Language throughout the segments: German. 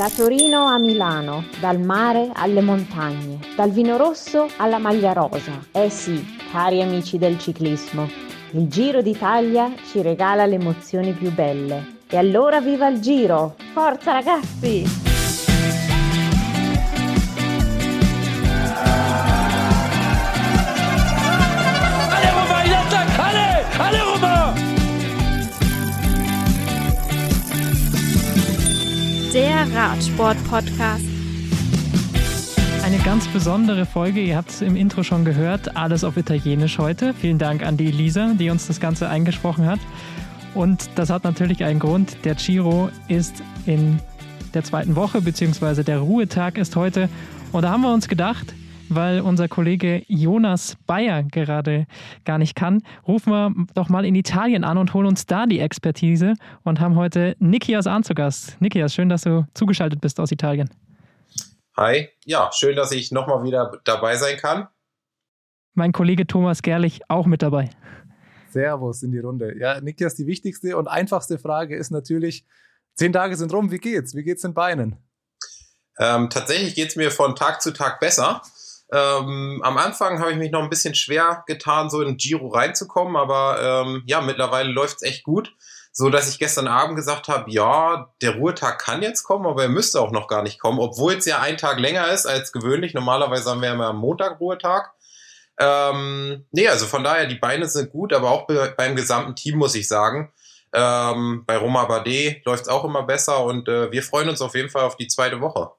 Da Torino a Milano, dal mare alle montagne, dal vino rosso alla maglia rosa. Eh sì, cari amici del ciclismo, il Giro d'Italia ci regala le emozioni più belle. E allora viva il Giro! Forza ragazzi! Der Radsport-Podcast. Eine ganz besondere Folge, ihr habt es im Intro schon gehört, alles auf Italienisch heute. Vielen Dank an die Elisa, die uns das Ganze eingesprochen hat. Und das hat natürlich einen Grund. Der Giro ist in der zweiten Woche, beziehungsweise der Ruhetag ist heute. Und da haben wir uns gedacht, weil unser Kollege Jonas Bayer gerade gar nicht kann, rufen wir doch mal in Italien an und holen uns da die Expertise und haben heute Nikias Ahn zu Gast. Nikias, schön, dass du zugeschaltet bist aus Italien. Hi, ja, schön, dass ich nochmal wieder dabei sein kann. Mein Kollege Thomas Gerlich auch mit dabei. Servus in die Runde. Ja, Nikias, die wichtigste und einfachste Frage ist natürlich, zehn Tage sind rum, wie geht's? Wie geht's den Beinen? Ähm, tatsächlich geht's mir von Tag zu Tag besser. Ähm, am Anfang habe ich mich noch ein bisschen schwer getan, so in Giro reinzukommen, aber ähm, ja, mittlerweile läuft's echt gut. So dass ich gestern Abend gesagt habe, ja, der Ruhetag kann jetzt kommen, aber er müsste auch noch gar nicht kommen, obwohl es ja ein Tag länger ist als gewöhnlich. Normalerweise haben wir immer am Montag Ruhetag. Ähm, nee, also von daher, die Beine sind gut, aber auch be beim gesamten Team muss ich sagen. Ähm, bei Roma Bardet läuft's auch immer besser und äh, wir freuen uns auf jeden Fall auf die zweite Woche.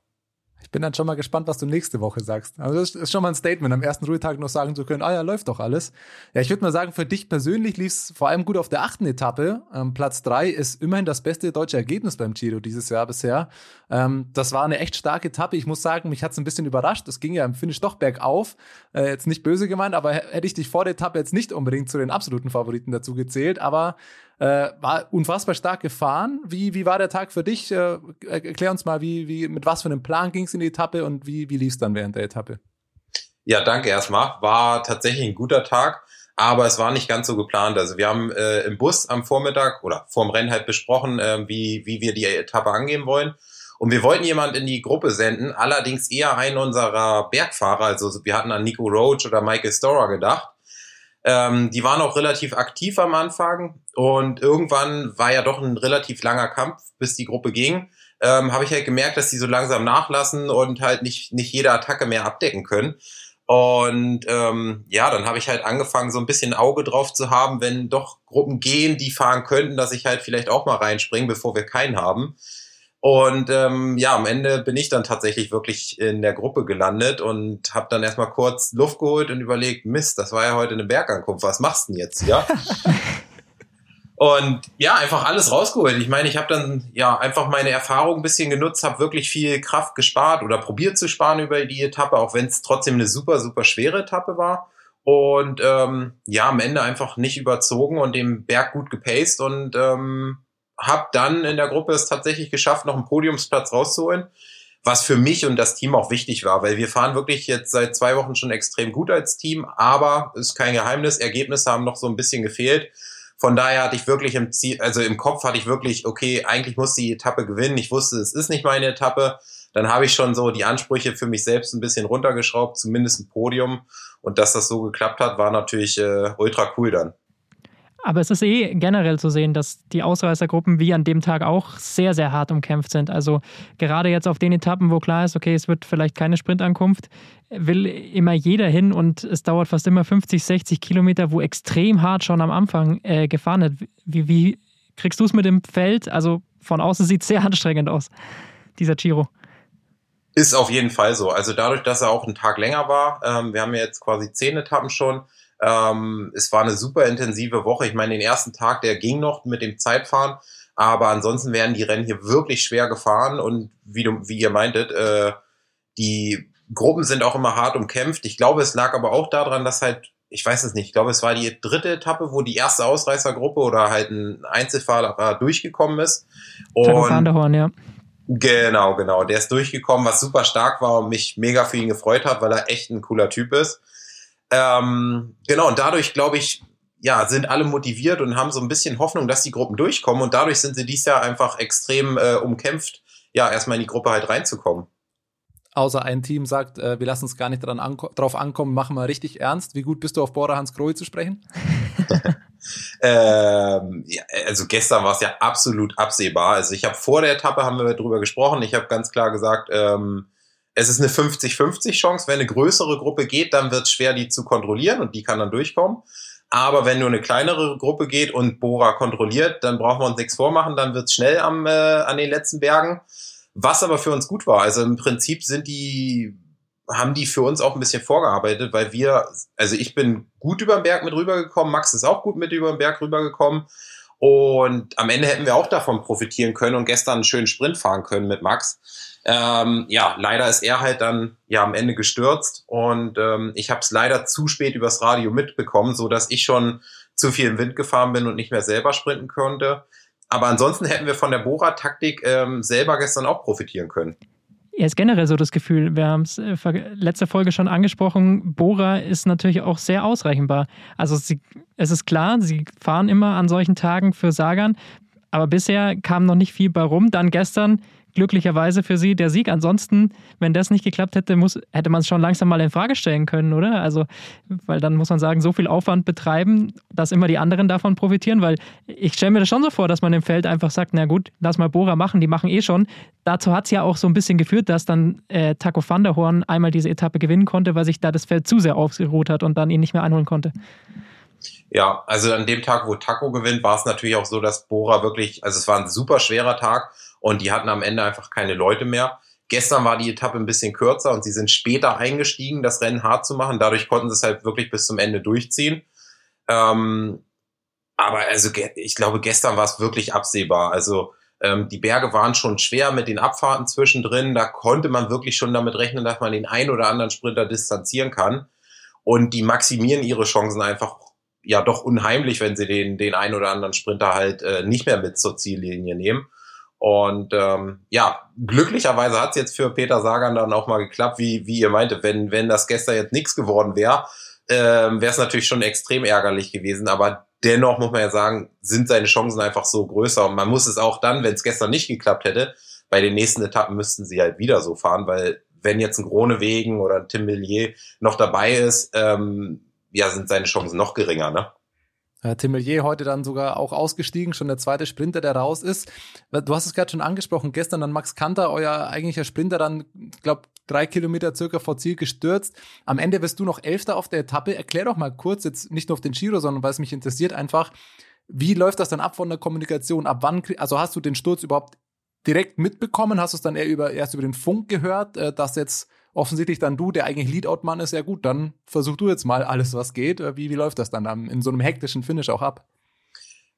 Bin dann schon mal gespannt, was du nächste Woche sagst. Also das ist schon mal ein Statement, am ersten Ruhetag noch sagen zu können, ah ja, läuft doch alles. Ja, ich würde mal sagen, für dich persönlich lief es vor allem gut auf der achten Etappe. Ähm, Platz drei ist immerhin das beste deutsche Ergebnis beim Giro dieses Jahr bisher. Ähm, das war eine echt starke Etappe. Ich muss sagen, mich hat es ein bisschen überrascht. Es ging ja im Finish doch bergauf. Äh, jetzt nicht böse gemeint, aber hätte ich dich vor der Etappe jetzt nicht unbedingt zu den absoluten Favoriten dazu gezählt. Aber äh, war unfassbar stark gefahren. Wie, wie war der Tag für dich? Äh, erklär uns mal, wie, wie, mit was für einem Plan ging es in die Etappe und wie, wie lief es dann während der Etappe? Ja, danke erstmal. War tatsächlich ein guter Tag, aber es war nicht ganz so geplant. Also wir haben äh, im Bus am Vormittag oder vorm Rennen halt besprochen, äh, wie, wie wir die Etappe angehen wollen. Und wir wollten jemand in die Gruppe senden, allerdings eher einen unserer Bergfahrer. Also wir hatten an Nico Roach oder Michael Storer gedacht. Ähm, die waren auch relativ aktiv am Anfang und irgendwann war ja doch ein relativ langer Kampf, bis die Gruppe ging. Ähm, habe ich halt gemerkt, dass die so langsam nachlassen und halt nicht, nicht jede Attacke mehr abdecken können. Und ähm, ja, dann habe ich halt angefangen, so ein bisschen Auge drauf zu haben, wenn doch Gruppen gehen, die fahren könnten, dass ich halt vielleicht auch mal reinspringe, bevor wir keinen haben. Und ähm, ja, am Ende bin ich dann tatsächlich wirklich in der Gruppe gelandet und habe dann erstmal kurz Luft geholt und überlegt, Mist, das war ja heute eine Bergankunft, was machst du denn jetzt hier? und ja, einfach alles rausgeholt. Ich meine, ich habe dann ja einfach meine Erfahrung ein bisschen genutzt, habe wirklich viel Kraft gespart oder probiert zu sparen über die Etappe, auch wenn es trotzdem eine super, super schwere Etappe war. Und ähm, ja, am Ende einfach nicht überzogen und den Berg gut gepaced und ähm, habe dann in der Gruppe es tatsächlich geschafft, noch einen Podiumsplatz rauszuholen, was für mich und das Team auch wichtig war, weil wir fahren wirklich jetzt seit zwei Wochen schon extrem gut als Team, aber ist kein Geheimnis, Ergebnisse haben noch so ein bisschen gefehlt. Von daher hatte ich wirklich im Ziel, also im Kopf hatte ich wirklich, okay, eigentlich muss die Etappe gewinnen. Ich wusste, es ist nicht meine Etappe. Dann habe ich schon so die Ansprüche für mich selbst ein bisschen runtergeschraubt, zumindest ein Podium. Und dass das so geklappt hat, war natürlich äh, ultra cool dann. Aber es ist eh generell zu sehen, dass die Ausreißergruppen wie an dem Tag auch sehr, sehr hart umkämpft sind. Also gerade jetzt auf den Etappen, wo klar ist, okay, es wird vielleicht keine Sprintankunft, will immer jeder hin und es dauert fast immer 50, 60 Kilometer, wo extrem hart schon am Anfang äh, gefahren wird. Wie, wie kriegst du es mit dem Feld? Also von außen sieht es sehr anstrengend aus, dieser Giro. Ist auf jeden Fall so. Also dadurch, dass er auch einen Tag länger war, ähm, wir haben ja jetzt quasi zehn Etappen schon, ähm, es war eine super intensive Woche. Ich meine, den ersten Tag, der ging noch mit dem Zeitfahren, aber ansonsten werden die Rennen hier wirklich schwer gefahren und wie, du, wie ihr meintet, äh, die Gruppen sind auch immer hart umkämpft. Ich glaube, es lag aber auch daran, dass halt, ich weiß es nicht, ich glaube, es war die dritte Etappe, wo die erste Ausreißergruppe oder halt ein Einzelfahrer durchgekommen ist. Und Horn, ja. Genau, genau. Der ist durchgekommen, was super stark war und mich mega für ihn gefreut hat, weil er echt ein cooler Typ ist. Ähm, genau, und dadurch, glaube ich, ja, sind alle motiviert und haben so ein bisschen Hoffnung, dass die Gruppen durchkommen. Und dadurch sind sie dies Jahr einfach extrem äh, umkämpft ja, erstmal in die Gruppe halt reinzukommen. Außer ein Team sagt, äh, wir lassen uns gar nicht dran anko drauf ankommen, machen wir richtig ernst. Wie gut bist du auf Bora Hans Krohe zu sprechen? ähm, ja, also gestern war es ja absolut absehbar. Also ich habe vor der Etappe haben wir darüber gesprochen. Ich habe ganz klar gesagt, ähm, es ist eine 50-50 Chance. Wenn eine größere Gruppe geht, dann wird es schwer, die zu kontrollieren und die kann dann durchkommen. Aber wenn nur eine kleinere Gruppe geht und Bora kontrolliert, dann brauchen wir uns nichts vormachen, dann wird es schnell am, äh, an den letzten Bergen. Was aber für uns gut war. Also im Prinzip sind die, haben die für uns auch ein bisschen vorgearbeitet, weil wir, also ich bin gut über den Berg mit rübergekommen, Max ist auch gut mit über den Berg rübergekommen. Und am Ende hätten wir auch davon profitieren können und gestern einen schönen Sprint fahren können mit Max. Ähm, ja, leider ist er halt dann ja am Ende gestürzt und ähm, ich habe es leider zu spät übers Radio mitbekommen, so dass ich schon zu viel im Wind gefahren bin und nicht mehr selber sprinten konnte. Aber ansonsten hätten wir von der Bora-Taktik ähm, selber gestern auch profitieren können. Ja, ist generell so das Gefühl, wir haben es äh, letzte Folge schon angesprochen, Bora ist natürlich auch sehr ausrechenbar. Also sie, es ist klar, sie fahren immer an solchen Tagen für Sagan, aber bisher kam noch nicht viel bei rum. Dann gestern glücklicherweise für sie der Sieg. Ansonsten, wenn das nicht geklappt hätte, muss, hätte man es schon langsam mal in Frage stellen können, oder? Also, weil dann muss man sagen, so viel Aufwand betreiben, dass immer die anderen davon profitieren, weil ich stelle mir das schon so vor, dass man im Feld einfach sagt, na gut, lass mal Bora machen, die machen eh schon. Dazu hat es ja auch so ein bisschen geführt, dass dann äh, Taco van der Horn einmal diese Etappe gewinnen konnte, weil sich da das Feld zu sehr ausgeruht hat und dann ihn nicht mehr einholen konnte. Ja, also an dem Tag, wo Taco gewinnt, war es natürlich auch so, dass Bora wirklich, also es war ein super schwerer Tag und die hatten am Ende einfach keine Leute mehr. Gestern war die Etappe ein bisschen kürzer und sie sind später eingestiegen, das Rennen hart zu machen. Dadurch konnten sie es halt wirklich bis zum Ende durchziehen. Ähm, aber also ich glaube, gestern war es wirklich absehbar. Also ähm, die Berge waren schon schwer mit den Abfahrten zwischendrin. Da konnte man wirklich schon damit rechnen, dass man den einen oder anderen Sprinter distanzieren kann. Und die maximieren ihre Chancen einfach ja doch unheimlich, wenn sie den, den einen oder anderen Sprinter halt äh, nicht mehr mit zur Ziellinie nehmen. Und ähm, ja, glücklicherweise hat es jetzt für Peter Sagan dann auch mal geklappt, wie, wie ihr meinte. Wenn, wenn das gestern jetzt nichts geworden wäre, ähm, wäre es natürlich schon extrem ärgerlich gewesen. Aber dennoch muss man ja sagen, sind seine Chancen einfach so größer. Und man muss es auch dann, wenn es gestern nicht geklappt hätte, bei den nächsten Etappen müssten sie halt wieder so fahren, weil wenn jetzt ein Gronewegen oder ein Tim Millier noch dabei ist, ähm, ja, sind seine Chancen noch geringer, ne? Timelier heute dann sogar auch ausgestiegen, schon der zweite Sprinter, der raus ist. Du hast es gerade schon angesprochen, gestern dann Max Kanter, euer eigentlicher Sprinter, dann, glaube drei Kilometer circa vor Ziel gestürzt. Am Ende wirst du noch Elfter auf der Etappe. Erklär doch mal kurz, jetzt nicht nur auf den Giro, sondern weil es mich interessiert einfach, wie läuft das dann ab von der Kommunikation? Ab wann, also hast du den Sturz überhaupt direkt mitbekommen? Hast du es dann eher über, erst über den Funk gehört, äh, dass jetzt offensichtlich dann du, der eigentlich Leadout-Mann ist, ja gut, dann versuch du jetzt mal alles, was geht. Äh, wie, wie läuft das dann in so einem hektischen Finish auch ab?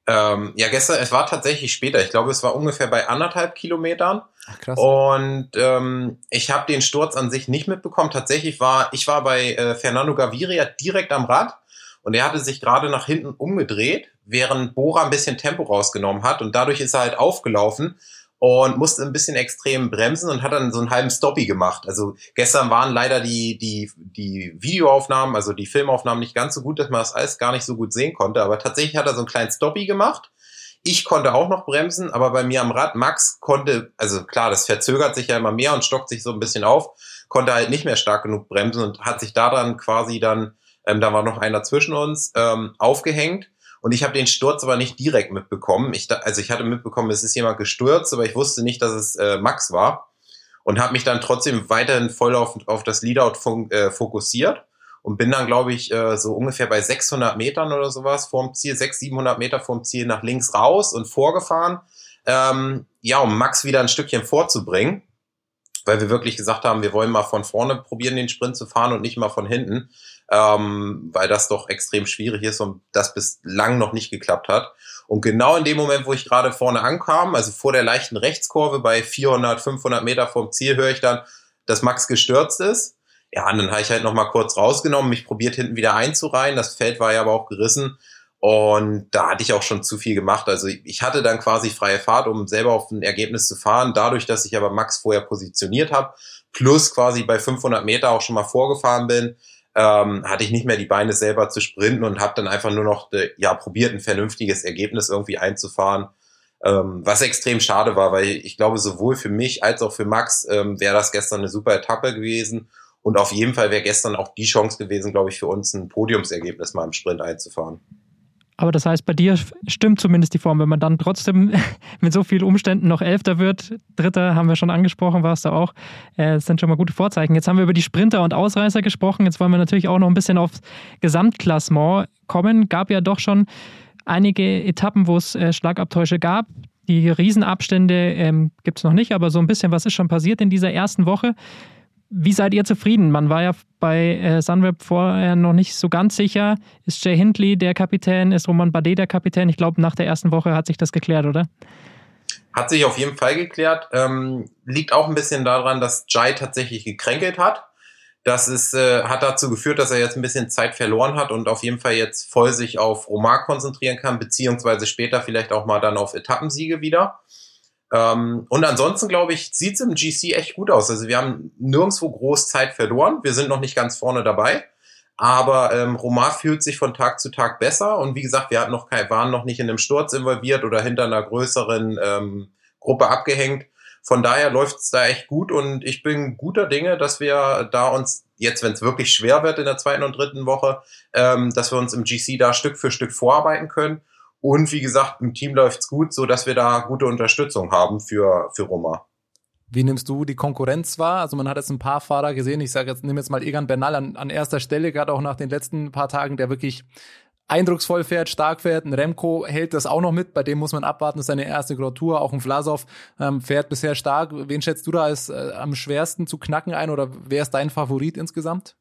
Ähm, ja, gestern, es war tatsächlich später. Ich glaube, es war ungefähr bei anderthalb Kilometern. Ach, krass. Und ähm, ich habe den Sturz an sich nicht mitbekommen. Tatsächlich war, ich war bei äh, Fernando Gaviria direkt am Rad und er hatte sich gerade nach hinten umgedreht, während Bora ein bisschen Tempo rausgenommen hat und dadurch ist er halt aufgelaufen und musste ein bisschen extrem bremsen und hat dann so einen halben Stoppie gemacht. Also gestern waren leider die, die, die Videoaufnahmen, also die Filmaufnahmen nicht ganz so gut, dass man das alles gar nicht so gut sehen konnte, aber tatsächlich hat er so einen kleinen Stoppie gemacht. Ich konnte auch noch bremsen, aber bei mir am Rad, Max konnte, also klar, das verzögert sich ja immer mehr und stockt sich so ein bisschen auf, konnte halt nicht mehr stark genug bremsen und hat sich da dann quasi dann, ähm, da war noch einer zwischen uns, ähm, aufgehängt und ich habe den Sturz aber nicht direkt mitbekommen. Ich, also ich hatte mitbekommen, es ist jemand gestürzt, aber ich wusste nicht, dass es äh, Max war. Und habe mich dann trotzdem weiterhin voll auf, auf das Leadout fun äh, fokussiert und bin dann, glaube ich, äh, so ungefähr bei 600 Metern oder sowas vorm Ziel, 600, 700 Meter vorm Ziel nach links raus und vorgefahren. Ähm, ja, um Max wieder ein Stückchen vorzubringen, weil wir wirklich gesagt haben, wir wollen mal von vorne probieren, den Sprint zu fahren und nicht mal von hinten ähm, weil das doch extrem schwierig ist und das bislang noch nicht geklappt hat. Und genau in dem Moment, wo ich gerade vorne ankam, also vor der leichten Rechtskurve bei 400, 500 Meter vom Ziel, höre ich dann, dass Max gestürzt ist. Ja, und dann habe ich halt noch mal kurz rausgenommen, mich probiert hinten wieder einzureihen. Das Feld war ja aber auch gerissen. Und da hatte ich auch schon zu viel gemacht. Also ich hatte dann quasi freie Fahrt, um selber auf ein Ergebnis zu fahren. Dadurch, dass ich aber Max vorher positioniert habe, plus quasi bei 500 Meter auch schon mal vorgefahren bin, ähm, hatte ich nicht mehr die Beine selber zu sprinten und habe dann einfach nur noch de, ja probiert ein vernünftiges Ergebnis irgendwie einzufahren. Ähm, was extrem schade war, weil ich glaube, sowohl für mich als auch für Max ähm, wäre das gestern eine super Etappe gewesen. Und auf jeden Fall wäre gestern auch die Chance gewesen, glaube ich, für uns ein Podiumsergebnis mal im Sprint einzufahren. Aber das heißt, bei dir stimmt zumindest die Form, wenn man dann trotzdem mit so vielen Umständen noch Elfter wird. Dritter haben wir schon angesprochen, warst du auch. Äh, das sind schon mal gute Vorzeichen. Jetzt haben wir über die Sprinter und Ausreißer gesprochen. Jetzt wollen wir natürlich auch noch ein bisschen aufs Gesamtklassement kommen. Gab ja doch schon einige Etappen, wo es äh, Schlagabtäusche gab. Die Riesenabstände ähm, gibt es noch nicht, aber so ein bisschen was ist schon passiert in dieser ersten Woche. Wie seid ihr zufrieden? Man war ja bei äh, Sunweb vorher noch nicht so ganz sicher. Ist Jay Hindley der Kapitän? Ist Roman Bardet der Kapitän? Ich glaube, nach der ersten Woche hat sich das geklärt, oder? Hat sich auf jeden Fall geklärt. Ähm, liegt auch ein bisschen daran, dass Jai tatsächlich gekränkelt hat. Das ist, äh, hat dazu geführt, dass er jetzt ein bisschen Zeit verloren hat und auf jeden Fall jetzt voll sich auf Romar konzentrieren kann, beziehungsweise später vielleicht auch mal dann auf Etappensiege wieder. Ähm, und ansonsten, glaube ich, sieht es im GC echt gut aus. Also wir haben nirgendwo groß Zeit verloren. Wir sind noch nicht ganz vorne dabei. Aber ähm, Romar fühlt sich von Tag zu Tag besser. Und wie gesagt, wir hatten noch kein, waren noch nicht in einem Sturz involviert oder hinter einer größeren ähm, Gruppe abgehängt. Von daher läuft es da echt gut und ich bin guter Dinge, dass wir da uns jetzt, wenn es wirklich schwer wird in der zweiten und dritten Woche, ähm, dass wir uns im GC da Stück für Stück vorarbeiten können. Und wie gesagt, im Team läuft's gut, so dass wir da gute Unterstützung haben für, für Roma. Wie nimmst du die Konkurrenz wahr? Also man hat jetzt ein paar Fahrer gesehen. Ich sage jetzt, nehme jetzt mal Egan Bernal an, an erster Stelle, gerade auch nach den letzten paar Tagen, der wirklich eindrucksvoll fährt, stark fährt. Ein Remco hält das auch noch mit, bei dem muss man abwarten, das ist seine erste Grand. Auch ein Vlasov ähm, fährt bisher stark. Wen schätzt du da als äh, am schwersten zu knacken ein oder wer ist dein Favorit insgesamt?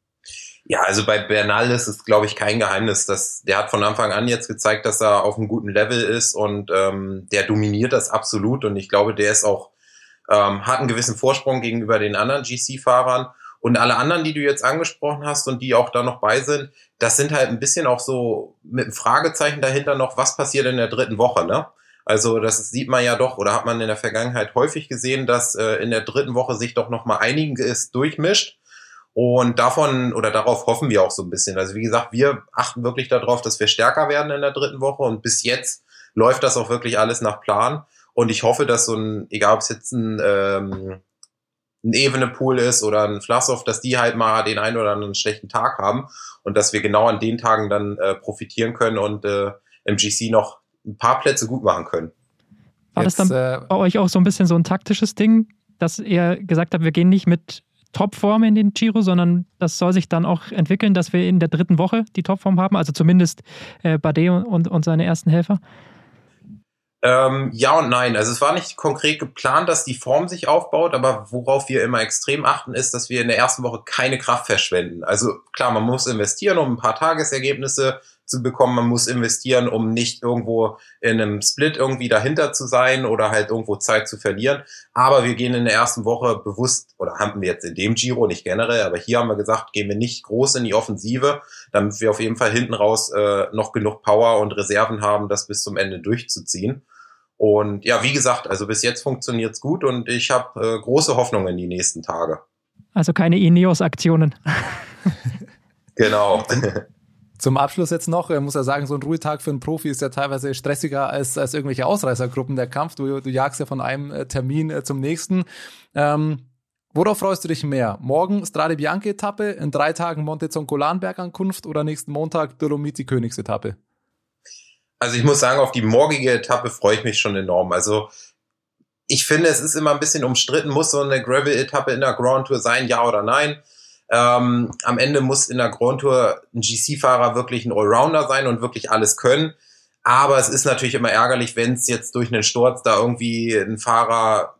Ja, also bei Bernal ist es, glaube ich, kein Geheimnis, dass der hat von Anfang an jetzt gezeigt, dass er auf einem guten Level ist und ähm, der dominiert das absolut und ich glaube, der ist auch ähm, hat einen gewissen Vorsprung gegenüber den anderen GC-Fahrern und alle anderen, die du jetzt angesprochen hast und die auch da noch bei sind, das sind halt ein bisschen auch so mit einem Fragezeichen dahinter noch, was passiert in der dritten Woche, ne? Also das sieht man ja doch oder hat man in der Vergangenheit häufig gesehen, dass äh, in der dritten Woche sich doch noch mal einiges durchmischt. Und davon oder darauf hoffen wir auch so ein bisschen. Also wie gesagt, wir achten wirklich darauf, dass wir stärker werden in der dritten Woche. Und bis jetzt läuft das auch wirklich alles nach Plan. Und ich hoffe, dass so ein, egal ob es jetzt ein ähm, ein evene Pool ist oder ein Flassoff, dass die halt mal den einen oder anderen schlechten Tag haben und dass wir genau an den Tagen dann äh, profitieren können und äh, im GC noch ein paar Plätze gut machen können. War Jetzt, das dann äh, bei euch auch so ein bisschen so ein taktisches Ding, dass ihr gesagt habt, wir gehen nicht mit Topform in den Giro, sondern das soll sich dann auch entwickeln, dass wir in der dritten Woche die Topform haben, also zumindest äh, Bardet und, und seine ersten Helfer? Ähm, ja und nein. Also es war nicht konkret geplant, dass die Form sich aufbaut, aber worauf wir immer extrem achten, ist, dass wir in der ersten Woche keine Kraft verschwenden. Also klar, man muss investieren, um ein paar Tagesergebnisse zu bekommen. Man muss investieren, um nicht irgendwo in einem Split irgendwie dahinter zu sein oder halt irgendwo Zeit zu verlieren. Aber wir gehen in der ersten Woche bewusst, oder haben wir jetzt in dem Giro, nicht generell, aber hier haben wir gesagt, gehen wir nicht groß in die Offensive, damit wir auf jeden Fall hinten raus äh, noch genug Power und Reserven haben, das bis zum Ende durchzuziehen. Und ja, wie gesagt, also bis jetzt funktioniert's gut und ich habe äh, große Hoffnung in die nächsten Tage. Also keine Ineos-Aktionen. genau. Zum Abschluss jetzt noch, ich muss ja sagen, so ein Ruhetag für einen Profi ist ja teilweise stressiger als, als irgendwelche Ausreißergruppen der Kampf. Du, du jagst ja von einem äh, Termin äh, zum nächsten. Ähm, worauf freust du dich mehr? Morgen Strade Bianche-Etappe, in drei Tagen Monte Zoncolan-Bergankunft oder nächsten Montag Dolomiti-Königsetappe? Also ich muss sagen, auf die morgige Etappe freue ich mich schon enorm. Also ich finde, es ist immer ein bisschen umstritten, muss so eine Gravel-Etappe in der Grand Tour sein, ja oder nein. Ähm, am Ende muss in der Grand Tour ein GC-Fahrer wirklich ein Allrounder sein und wirklich alles können. Aber es ist natürlich immer ärgerlich, wenn es jetzt durch einen Sturz da irgendwie ein Fahrer,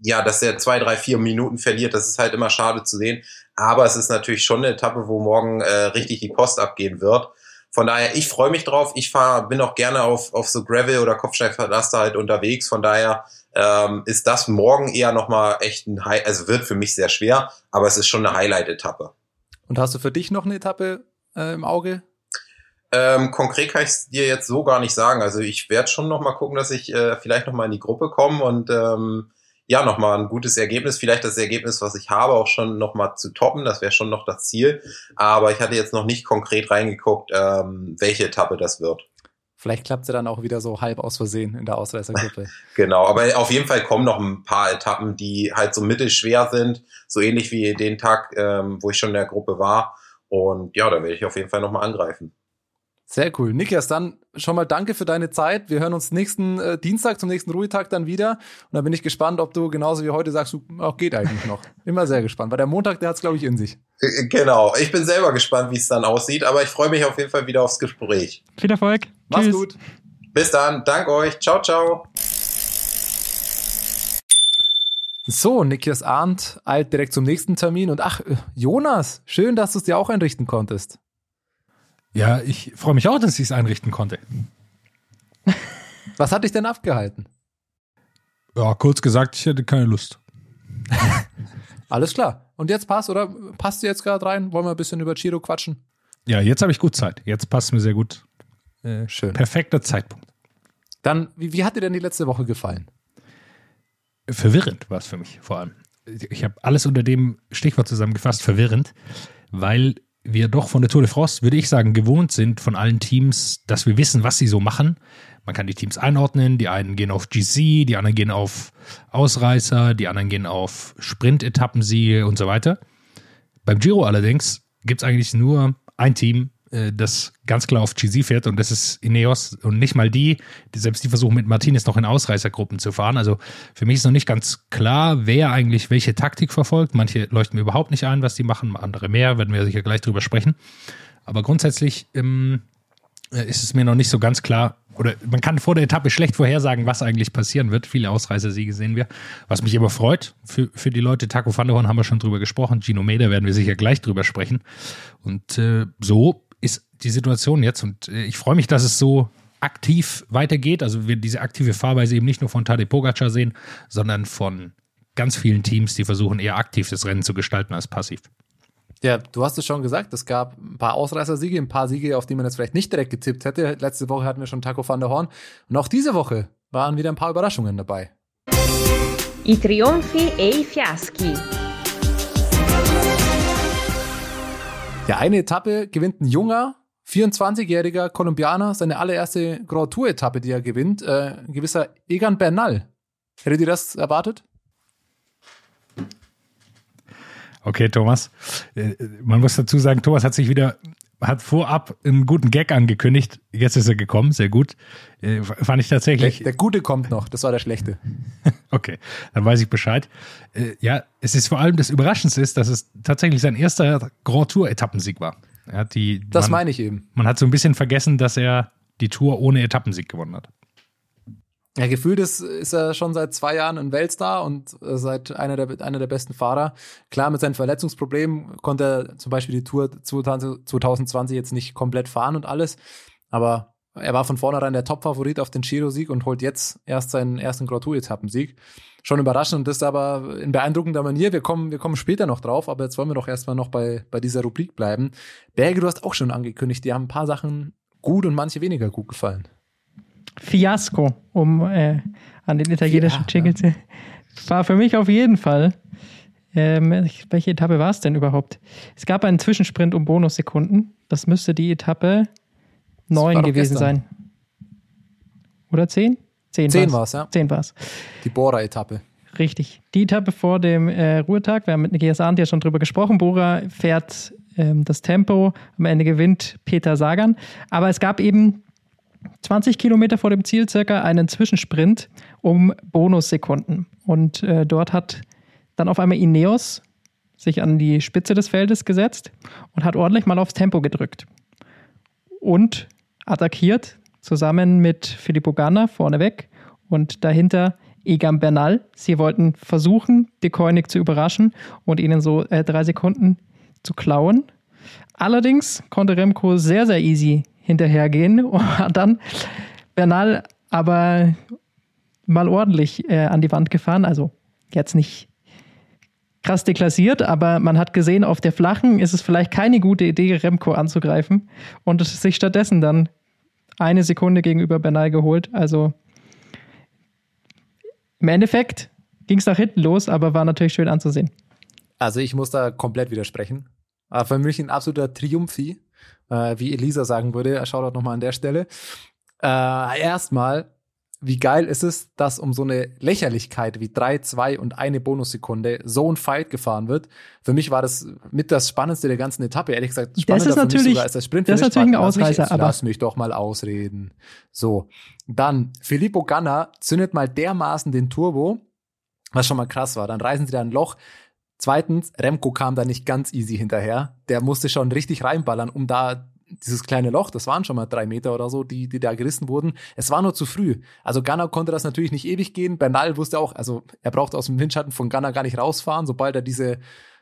ja, dass er zwei, drei, vier Minuten verliert. Das ist halt immer schade zu sehen. Aber es ist natürlich schon eine Etappe, wo morgen äh, richtig die Post abgehen wird. Von daher, ich freue mich drauf. Ich fahr, bin auch gerne auf, auf so Gravel oder Kopfsteinverlaster halt unterwegs. Von daher ähm, ist das morgen eher nochmal echt ein High, also wird für mich sehr schwer, aber es ist schon eine Highlight-Etappe. Und hast du für dich noch eine Etappe äh, im Auge? Ähm, konkret kann ich es dir jetzt so gar nicht sagen. Also ich werde schon noch mal gucken, dass ich äh, vielleicht noch mal in die Gruppe komme und ähm, ja, nochmal ein gutes Ergebnis, vielleicht das Ergebnis, was ich habe, auch schon nochmal zu toppen. Das wäre schon noch das Ziel. Aber ich hatte jetzt noch nicht konkret reingeguckt, ähm, welche Etappe das wird. Vielleicht klappt es ja dann auch wieder so halb aus Versehen in der Ausreißergruppe. genau, aber auf jeden Fall kommen noch ein paar Etappen, die halt so mittelschwer sind, so ähnlich wie den Tag, ähm, wo ich schon in der Gruppe war. Und ja, da werde ich auf jeden Fall nochmal angreifen. Sehr cool. Nikias, dann schon mal danke für deine Zeit. Wir hören uns nächsten äh, Dienstag zum nächsten Ruhetag dann wieder. Und da bin ich gespannt, ob du genauso wie heute sagst, du, auch geht eigentlich noch. Immer sehr gespannt, weil der Montag, der hat es, glaube ich, in sich. Äh, genau. Ich bin selber gespannt, wie es dann aussieht, aber ich freue mich auf jeden Fall wieder aufs Gespräch. Viel Erfolg. Mach's Tschüss. gut. Bis dann. Dank euch. Ciao, ciao. So, Nikias Arndt eilt direkt zum nächsten Termin. Und ach, äh, Jonas, schön, dass du es dir auch einrichten konntest. Ja, ich freue mich auch, dass ich es einrichten konnte. Was hat dich denn abgehalten? Ja, kurz gesagt, ich hätte keine Lust. Alles klar. Und jetzt passt, oder? Passt du jetzt gerade rein? Wollen wir ein bisschen über Chiro quatschen? Ja, jetzt habe ich gut Zeit. Jetzt passt mir sehr gut. Äh, Schön. Perfekter Zeitpunkt. Dann, wie, wie hat dir denn die letzte Woche gefallen? Verwirrend war es für mich vor allem. Ich habe alles unter dem Stichwort zusammengefasst, verwirrend, weil wir doch von der Tour de France, würde ich sagen, gewohnt sind von allen Teams, dass wir wissen, was sie so machen. Man kann die Teams einordnen. Die einen gehen auf GC, die anderen gehen auf Ausreißer, die anderen gehen auf Sprint-Etappensiege und so weiter. Beim Giro allerdings gibt es eigentlich nur ein Team, äh, das ganz klar auf GC fährt und das ist Ineos und nicht mal die, die selbst die versuchen mit Martinez noch in Ausreißergruppen zu fahren. Also für mich ist noch nicht ganz klar, wer eigentlich welche Taktik verfolgt. Manche leuchten mir überhaupt nicht ein, was die machen, andere mehr, werden wir sicher gleich drüber sprechen. Aber grundsätzlich ähm, äh, ist es mir noch nicht so ganz klar, oder man kann vor der Etappe schlecht vorhersagen, was eigentlich passieren wird. Viele Ausreißersiege sehen wir. Was mich aber freut für, für die Leute, Taco van der Horn haben wir schon drüber gesprochen, Gino Meder werden wir sicher gleich drüber sprechen. Und äh, so die Situation jetzt und äh, ich freue mich, dass es so aktiv weitergeht. Also wir diese aktive Fahrweise eben nicht nur von Tadej Pogacar sehen, sondern von ganz vielen Teams, die versuchen eher aktiv das Rennen zu gestalten als passiv. Ja, du hast es schon gesagt, es gab ein paar Ausreißersiege, ein paar Siege, auf die man jetzt vielleicht nicht direkt getippt hätte. Letzte Woche hatten wir schon Taco van der Horn und auch diese Woche waren wieder ein paar Überraschungen dabei. I trionfi e i fiaschi. Ja, eine Etappe gewinnt ein junger, 24-jähriger Kolumbianer, seine allererste Grand Tour-Etappe, die er gewinnt, äh, ein gewisser Egan Bernal. Hättet ihr das erwartet? Okay, Thomas. Äh, man muss dazu sagen, Thomas hat sich wieder hat vorab einen guten Gag angekündigt. Jetzt ist er gekommen, sehr gut. Äh, fand ich tatsächlich. Der, der, Gute kommt noch, das war der Schlechte. okay, dann weiß ich Bescheid. Äh, ja, es ist vor allem das Überraschendste ist, dass es tatsächlich sein erster Grand Tour-Etappensieg war. Er hat die, das man, meine ich eben. Man hat so ein bisschen vergessen, dass er die Tour ohne Etappensieg gewonnen hat. Ja, gefühlt ist, ist er schon seit zwei Jahren ein Weltstar und äh, seit einer der, einer der besten Fahrer. Klar, mit seinen Verletzungsproblemen konnte er zum Beispiel die Tour 2020 jetzt nicht komplett fahren und alles. Aber er war von vornherein der Top-Favorit auf den Giro-Sieg und holt jetzt erst seinen ersten Grand Tour-Etappensieg. Schon überraschend und das ist aber in beeindruckender Manier. Wir kommen, wir kommen später noch drauf, aber jetzt wollen wir doch erstmal noch bei, bei dieser Rubrik bleiben. Berge, du hast auch schon angekündigt, die haben ein paar Sachen gut und manche weniger gut gefallen. Fiasko, um äh, an den italienischen ja, zu. War für mich auf jeden Fall. Ähm, welche Etappe war es denn überhaupt? Es gab einen Zwischensprint um Bonussekunden. Das müsste die Etappe 9 gewesen sein. Oder 10? 10, 10 war es, ja. 10 war es. Die Bora-Etappe. Richtig. Die Etappe vor dem äh, Ruhetag, wir haben mit Nikias Arndt ja schon drüber gesprochen. Bora fährt ähm, das Tempo, am Ende gewinnt Peter Sagan. Aber es gab eben 20 Kilometer vor dem Ziel circa einen Zwischensprint um Bonussekunden. Und äh, dort hat dann auf einmal Ineos sich an die Spitze des Feldes gesetzt und hat ordentlich mal aufs Tempo gedrückt. Und attackiert zusammen mit Filippo Ganna vorneweg und dahinter Egan Bernal. Sie wollten versuchen, die Koenig zu überraschen und ihnen so äh, drei Sekunden zu klauen. Allerdings konnte Remco sehr, sehr easy hinterhergehen und hat dann Bernal aber mal ordentlich äh, an die Wand gefahren. Also jetzt nicht krass deklassiert, aber man hat gesehen, auf der flachen ist es vielleicht keine gute Idee, Remco anzugreifen und sich stattdessen dann eine Sekunde gegenüber Bernal geholt. Also im Endeffekt ging es nach hinten los, aber war natürlich schön anzusehen. Also ich muss da komplett widersprechen. für mich ein absoluter Triumphi äh, wie Elisa sagen würde. Shoutout nochmal an der Stelle. Äh, erstmal, wie geil ist es, dass um so eine Lächerlichkeit wie drei, zwei und eine Bonussekunde so ein Fight gefahren wird. Für mich war das mit das Spannendste der ganzen Etappe. Ehrlich gesagt, spannender das ist natürlich, für mich sogar als das Sprint. Das ist natürlich ein Ausreißer. Mich, aber lass mich doch mal ausreden. So, dann Filippo Ganna zündet mal dermaßen den Turbo, was schon mal krass war. Dann reißen sie da ein Loch. Zweitens, Remco kam da nicht ganz easy hinterher. Der musste schon richtig reinballern, um da dieses kleine Loch, das waren schon mal drei Meter oder so, die, die da gerissen wurden. Es war nur zu früh. Also Gunnar konnte das natürlich nicht ewig gehen. Bernal wusste auch, also er braucht aus dem Windschatten von Gunnar gar nicht rausfahren, sobald er diese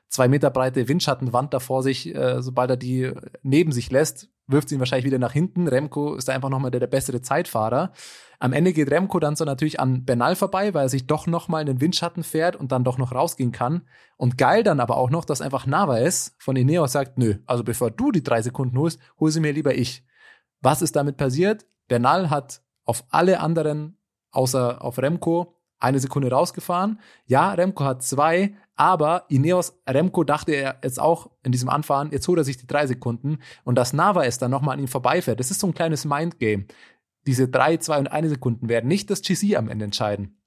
zwei Meter breite Windschattenwand da vor sich, äh, sobald er die neben sich lässt, wirft sie ihn wahrscheinlich wieder nach hinten. Remco ist da einfach nochmal der, der bessere Zeitfahrer. Am Ende geht Remco dann so natürlich an Bernal vorbei, weil er sich doch nochmal in den Windschatten fährt und dann doch noch rausgehen kann. Und geil dann aber auch noch, dass einfach Navas von Ineos sagt, nö, also bevor du die drei Sekunden holst, hol sie mir lieber ich. Was ist damit passiert? Bernal hat auf alle anderen, außer auf Remco, eine Sekunde rausgefahren. Ja, Remco hat zwei, aber Ineos Remco dachte er jetzt auch in diesem Anfahren, jetzt holt er sich die drei Sekunden und dass Navas dann nochmal an ihm vorbeifährt. Das ist so ein kleines Mindgame diese drei, zwei und eine Sekunden werden nicht das GC am Ende entscheiden.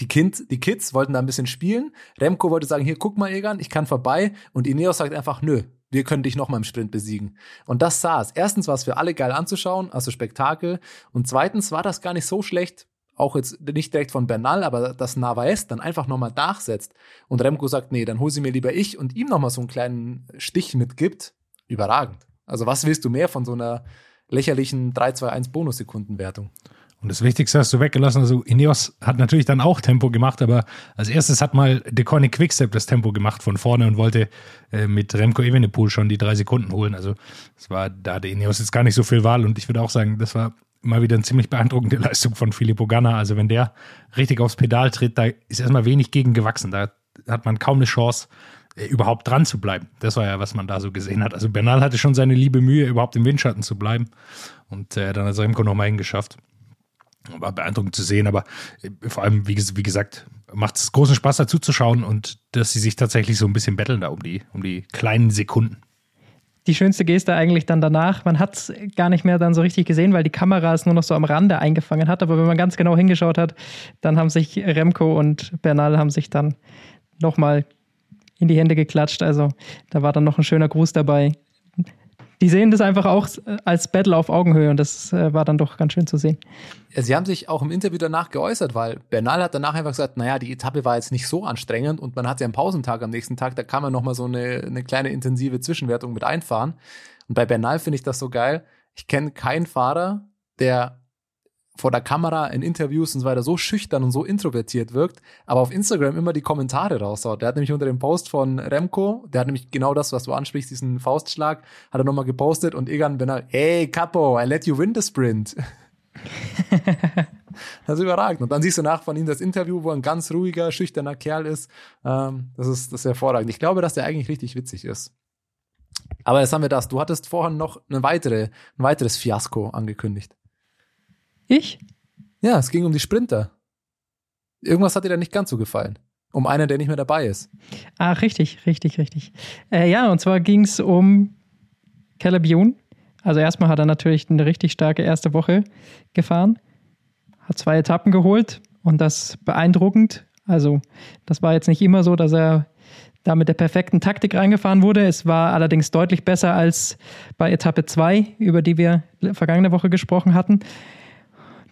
Die, kind, die Kids wollten da ein bisschen spielen. Remco wollte sagen, hier, guck mal, Egan, ich kann vorbei. Und Ineos sagt einfach, nö, wir können dich noch mal im Sprint besiegen. Und das saß. Erstens war es für alle geil anzuschauen, also Spektakel. Und zweitens war das gar nicht so schlecht, auch jetzt nicht direkt von Bernal, aber dass Navaes dann einfach nochmal nachsetzt und Remco sagt, nee, dann hol sie mir lieber ich und ihm nochmal so einen kleinen Stich mitgibt, überragend. Also was willst du mehr von so einer lächerlichen 3-2-1 Bonussekundenwertung. Und das Wichtigste hast du weggelassen. Also Ineos hat natürlich dann auch Tempo gemacht, aber als erstes hat mal Deconic Quickstep das Tempo gemacht von vorne und wollte äh, mit Remco Evenepoel schon die drei Sekunden holen. Also es war, da hatte Ineos jetzt gar nicht so viel Wahl und ich würde auch sagen, das war mal wieder eine ziemlich beeindruckende Leistung von Filippo Ganna. Also wenn der richtig aufs Pedal tritt, da ist erstmal wenig gegen gewachsen. Da hat man kaum eine Chance, äh, überhaupt dran zu bleiben. Das war ja, was man da so gesehen hat. Also Bernal hatte schon seine liebe Mühe, überhaupt im Windschatten zu bleiben. Und äh, dann hat Remco nochmal hingeschafft. War beeindruckend zu sehen, aber äh, vor allem, wie, wie gesagt, macht es großen Spaß dazu zu und dass sie sich tatsächlich so ein bisschen betteln da um die, um die kleinen Sekunden. Die schönste Geste eigentlich dann danach. Man hat es gar nicht mehr dann so richtig gesehen, weil die Kamera es nur noch so am Rande eingefangen hat. Aber wenn man ganz genau hingeschaut hat, dann haben sich Remco und Bernal haben sich dann nochmal in die Hände geklatscht. Also da war dann noch ein schöner Gruß dabei. Die sehen das einfach auch als Battle auf Augenhöhe und das äh, war dann doch ganz schön zu sehen. Sie haben sich auch im Interview danach geäußert, weil Bernal hat danach einfach gesagt, naja, die Etappe war jetzt nicht so anstrengend und man hat ja einen Pausentag am nächsten Tag, da kann man nochmal so eine, eine kleine intensive Zwischenwertung mit einfahren. Und bei Bernal finde ich das so geil. Ich kenne keinen Fahrer, der vor der Kamera in Interviews und so weiter so schüchtern und so introvertiert wirkt, aber auf Instagram immer die Kommentare raushaut. Der hat nämlich unter dem Post von Remco, der hat nämlich genau das, was du ansprichst, diesen Faustschlag, hat er nochmal gepostet und Egan Benal, hey Capo, I let you win the sprint. das ist überragend. Und dann siehst du nach von ihm das Interview, wo ein ganz ruhiger, schüchterner Kerl ist. Ähm, das ist, das ist hervorragend. Ich glaube, dass der eigentlich richtig witzig ist. Aber jetzt haben wir das. Du hattest vorhin noch eine weitere, ein weiteres Fiasko angekündigt. Ich? Ja, es ging um die Sprinter. Irgendwas hat dir da nicht ganz so gefallen. Um einen, der nicht mehr dabei ist. Ah, richtig, richtig, richtig. Äh, ja, und zwar ging es um Calabion. Also erstmal hat er natürlich eine richtig starke erste Woche gefahren, hat zwei Etappen geholt und das beeindruckend. Also das war jetzt nicht immer so, dass er da mit der perfekten Taktik reingefahren wurde. Es war allerdings deutlich besser als bei Etappe 2, über die wir vergangene Woche gesprochen hatten.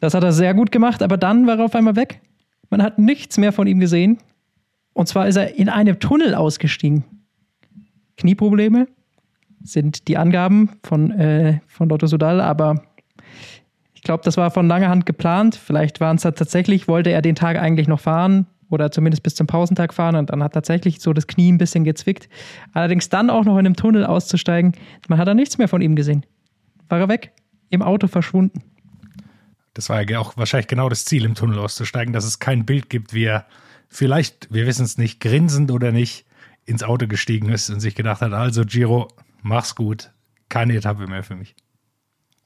Das hat er sehr gut gemacht, aber dann war er auf einmal weg. Man hat nichts mehr von ihm gesehen. Und zwar ist er in einem Tunnel ausgestiegen. Knieprobleme sind die Angaben von, äh, von Lotto Sudal, aber ich glaube, das war von langer Hand geplant. Vielleicht waren es tatsächlich, wollte er den Tag eigentlich noch fahren oder zumindest bis zum Pausentag fahren und dann hat tatsächlich so das Knie ein bisschen gezwickt. Allerdings dann auch noch in einem Tunnel auszusteigen, man hat da nichts mehr von ihm gesehen. War er weg, im Auto verschwunden. Das war ja auch wahrscheinlich genau das Ziel, im Tunnel auszusteigen, dass es kein Bild gibt, wie er vielleicht, wir wissen es nicht, grinsend oder nicht, ins Auto gestiegen ist und sich gedacht hat, also Giro, mach's gut, keine Etappe mehr für mich.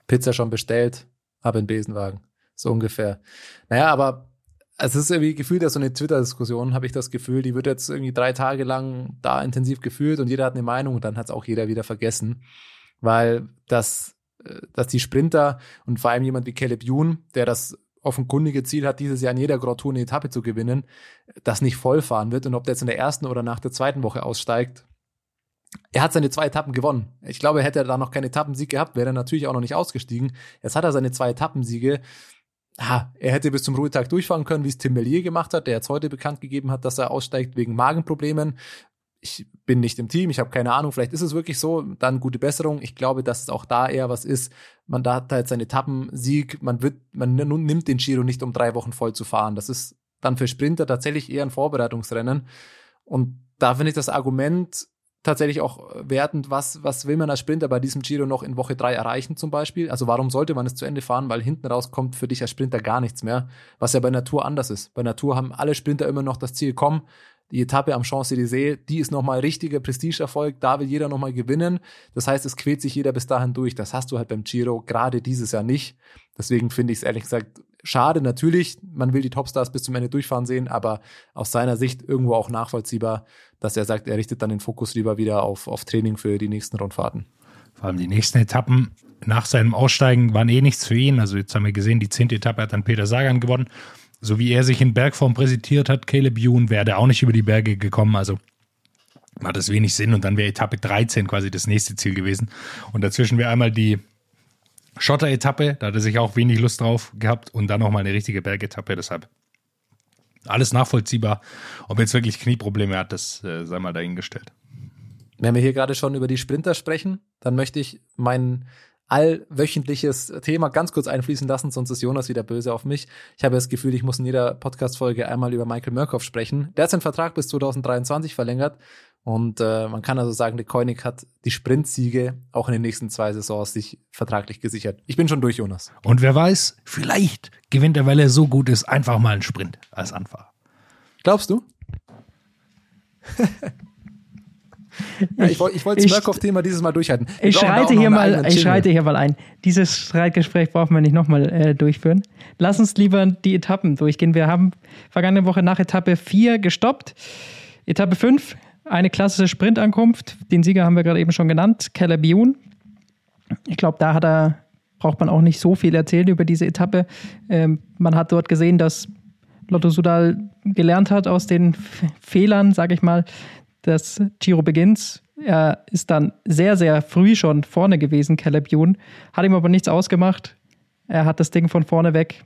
Pizza schon bestellt, ab in Besenwagen. So ungefähr. Naja, aber es ist irgendwie gefühlt ja so eine Twitter-Diskussion, habe ich das Gefühl, die wird jetzt irgendwie drei Tage lang da intensiv gefühlt und jeder hat eine Meinung und dann hat es auch jeder wieder vergessen, weil das dass die Sprinter und vor allem jemand wie Caleb Youn, der das offenkundige Ziel hat, dieses Jahr in jeder Grand Tour eine Etappe zu gewinnen, das nicht vollfahren wird und ob der jetzt in der ersten oder nach der zweiten Woche aussteigt. Er hat seine zwei Etappen gewonnen. Ich glaube, hätte er da noch keinen Etappensieg gehabt, wäre er natürlich auch noch nicht ausgestiegen. Jetzt hat er seine zwei Etappensiege. Ha, er hätte bis zum Ruhetag durchfahren können, wie es Tim Mellier gemacht hat, der jetzt heute bekannt gegeben hat, dass er aussteigt wegen Magenproblemen ich bin nicht im Team, ich habe keine Ahnung, vielleicht ist es wirklich so, dann gute Besserung. Ich glaube, dass es auch da eher was ist. Man da hat halt seinen Etappensieg, man wird, man nimmt den Giro nicht um drei Wochen voll zu fahren. Das ist dann für Sprinter tatsächlich eher ein Vorbereitungsrennen. Und da finde ich das Argument tatsächlich auch wertend, was, was will man als Sprinter bei diesem Giro noch in Woche drei erreichen zum Beispiel? Also warum sollte man es zu Ende fahren? Weil hinten raus kommt für dich als Sprinter gar nichts mehr, was ja bei Natur anders ist. Bei Natur haben alle Sprinter immer noch das Ziel, komm, die Etappe am Champs-Élysées, die ist nochmal richtiger Prestigeerfolg, da will jeder nochmal gewinnen. Das heißt, es quält sich jeder bis dahin durch. Das hast du halt beim Giro gerade dieses Jahr nicht. Deswegen finde ich es ehrlich gesagt schade. Natürlich, man will die Topstars bis zum Ende durchfahren sehen, aber aus seiner Sicht irgendwo auch nachvollziehbar, dass er sagt, er richtet dann den Fokus lieber wieder auf, auf Training für die nächsten Rundfahrten. Vor allem die nächsten Etappen nach seinem Aussteigen waren eh nichts für ihn. Also jetzt haben wir gesehen, die zehnte Etappe hat dann Peter Sagan gewonnen so wie er sich in Bergform präsentiert hat, Caleb Youn, wäre der auch nicht über die Berge gekommen. Also hat das wenig Sinn und dann wäre Etappe 13 quasi das nächste Ziel gewesen. Und dazwischen wäre einmal die Schotter-Etappe, da hat er sich auch wenig Lust drauf gehabt und dann nochmal eine richtige Bergetappe. Deshalb alles nachvollziehbar. Ob er jetzt wirklich Knieprobleme hat, das äh, sei mal dahingestellt. Wenn wir hier gerade schon über die Sprinter sprechen, dann möchte ich meinen allwöchentliches Thema ganz kurz einfließen lassen, sonst ist Jonas wieder böse auf mich. Ich habe das Gefühl, ich muss in jeder Podcast-Folge einmal über Michael Murkoff sprechen. Der hat seinen Vertrag bis 2023 verlängert und äh, man kann also sagen, der Koenig hat die Sprintsiege auch in den nächsten zwei Saisons sich vertraglich gesichert. Ich bin schon durch, Jonas. Und wer weiß, vielleicht gewinnt er, weil er so gut ist, einfach mal einen Sprint als Anfahrer. Glaubst du? Ja, ich, ich wollte das Murkoff-Thema dieses Mal durchhalten. Wir ich schreite, hier mal, ich schreite hier mal ein. Dieses Streitgespräch brauchen wir nicht nochmal äh, durchführen. Lass uns lieber die Etappen durchgehen. Wir haben vergangene Woche nach Etappe 4 gestoppt. Etappe 5, eine klassische Sprintankunft. Den Sieger haben wir gerade eben schon genannt, Caleb Youn. Ich glaube, da hat er, braucht man auch nicht so viel erzählen über diese Etappe. Ähm, man hat dort gesehen, dass Lotto Sudal gelernt hat aus den Fehlern, sage ich mal, des Giro Begins. Er ist dann sehr, sehr früh schon vorne gewesen, Caleb Youn, hat ihm aber nichts ausgemacht. Er hat das Ding von vorne weg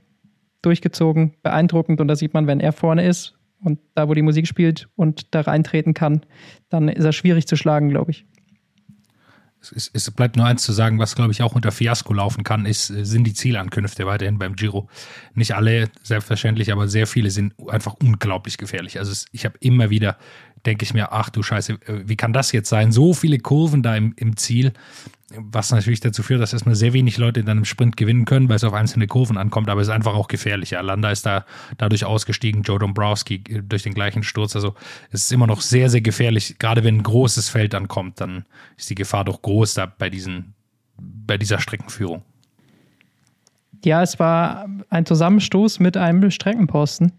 durchgezogen, beeindruckend. Und da sieht man, wenn er vorne ist und da, wo die Musik spielt und da reintreten kann, dann ist er schwierig zu schlagen, glaube ich. Es, es, bleibt nur eins zu sagen, was glaube ich auch unter Fiasko laufen kann, ist, sind die Zielankünfte weiterhin beim Giro. Nicht alle, selbstverständlich, aber sehr viele sind einfach unglaublich gefährlich. Also es, ich habe immer wieder denke ich mir, ach du Scheiße, äh, wie kann das jetzt sein? So viele Kurven da im, im Ziel, was natürlich dazu führt, dass erstmal sehr wenig Leute in einem Sprint gewinnen können, weil es auf einzelne Kurven ankommt, aber es ist einfach auch gefährlich. Ja, Landa ist da dadurch ausgestiegen, Joe Dombrowski äh, durch den gleichen Sturz. Also es ist immer noch sehr, sehr gefährlich. Gerade wenn ein großes Feld ankommt, dann ist die Gefahr doch groß da bei, diesen, bei dieser Streckenführung. Ja, es war ein Zusammenstoß mit einem Streckenposten.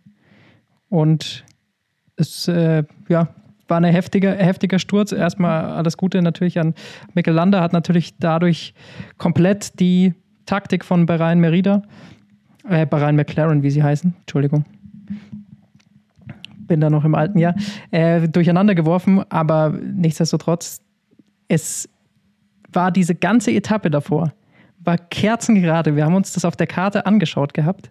Und es äh, ja, war ein heftiger, heftiger Sturz. Erstmal alles Gute natürlich an Mikkel Landa, hat natürlich dadurch komplett die Taktik von Bahrain Merida, äh, Bahrain McLaren, wie sie heißen, Entschuldigung, bin da noch im alten Jahr, äh, durcheinander geworfen, aber nichtsdestotrotz, es war diese ganze Etappe davor, war kerzengerade. Wir haben uns das auf der Karte angeschaut gehabt.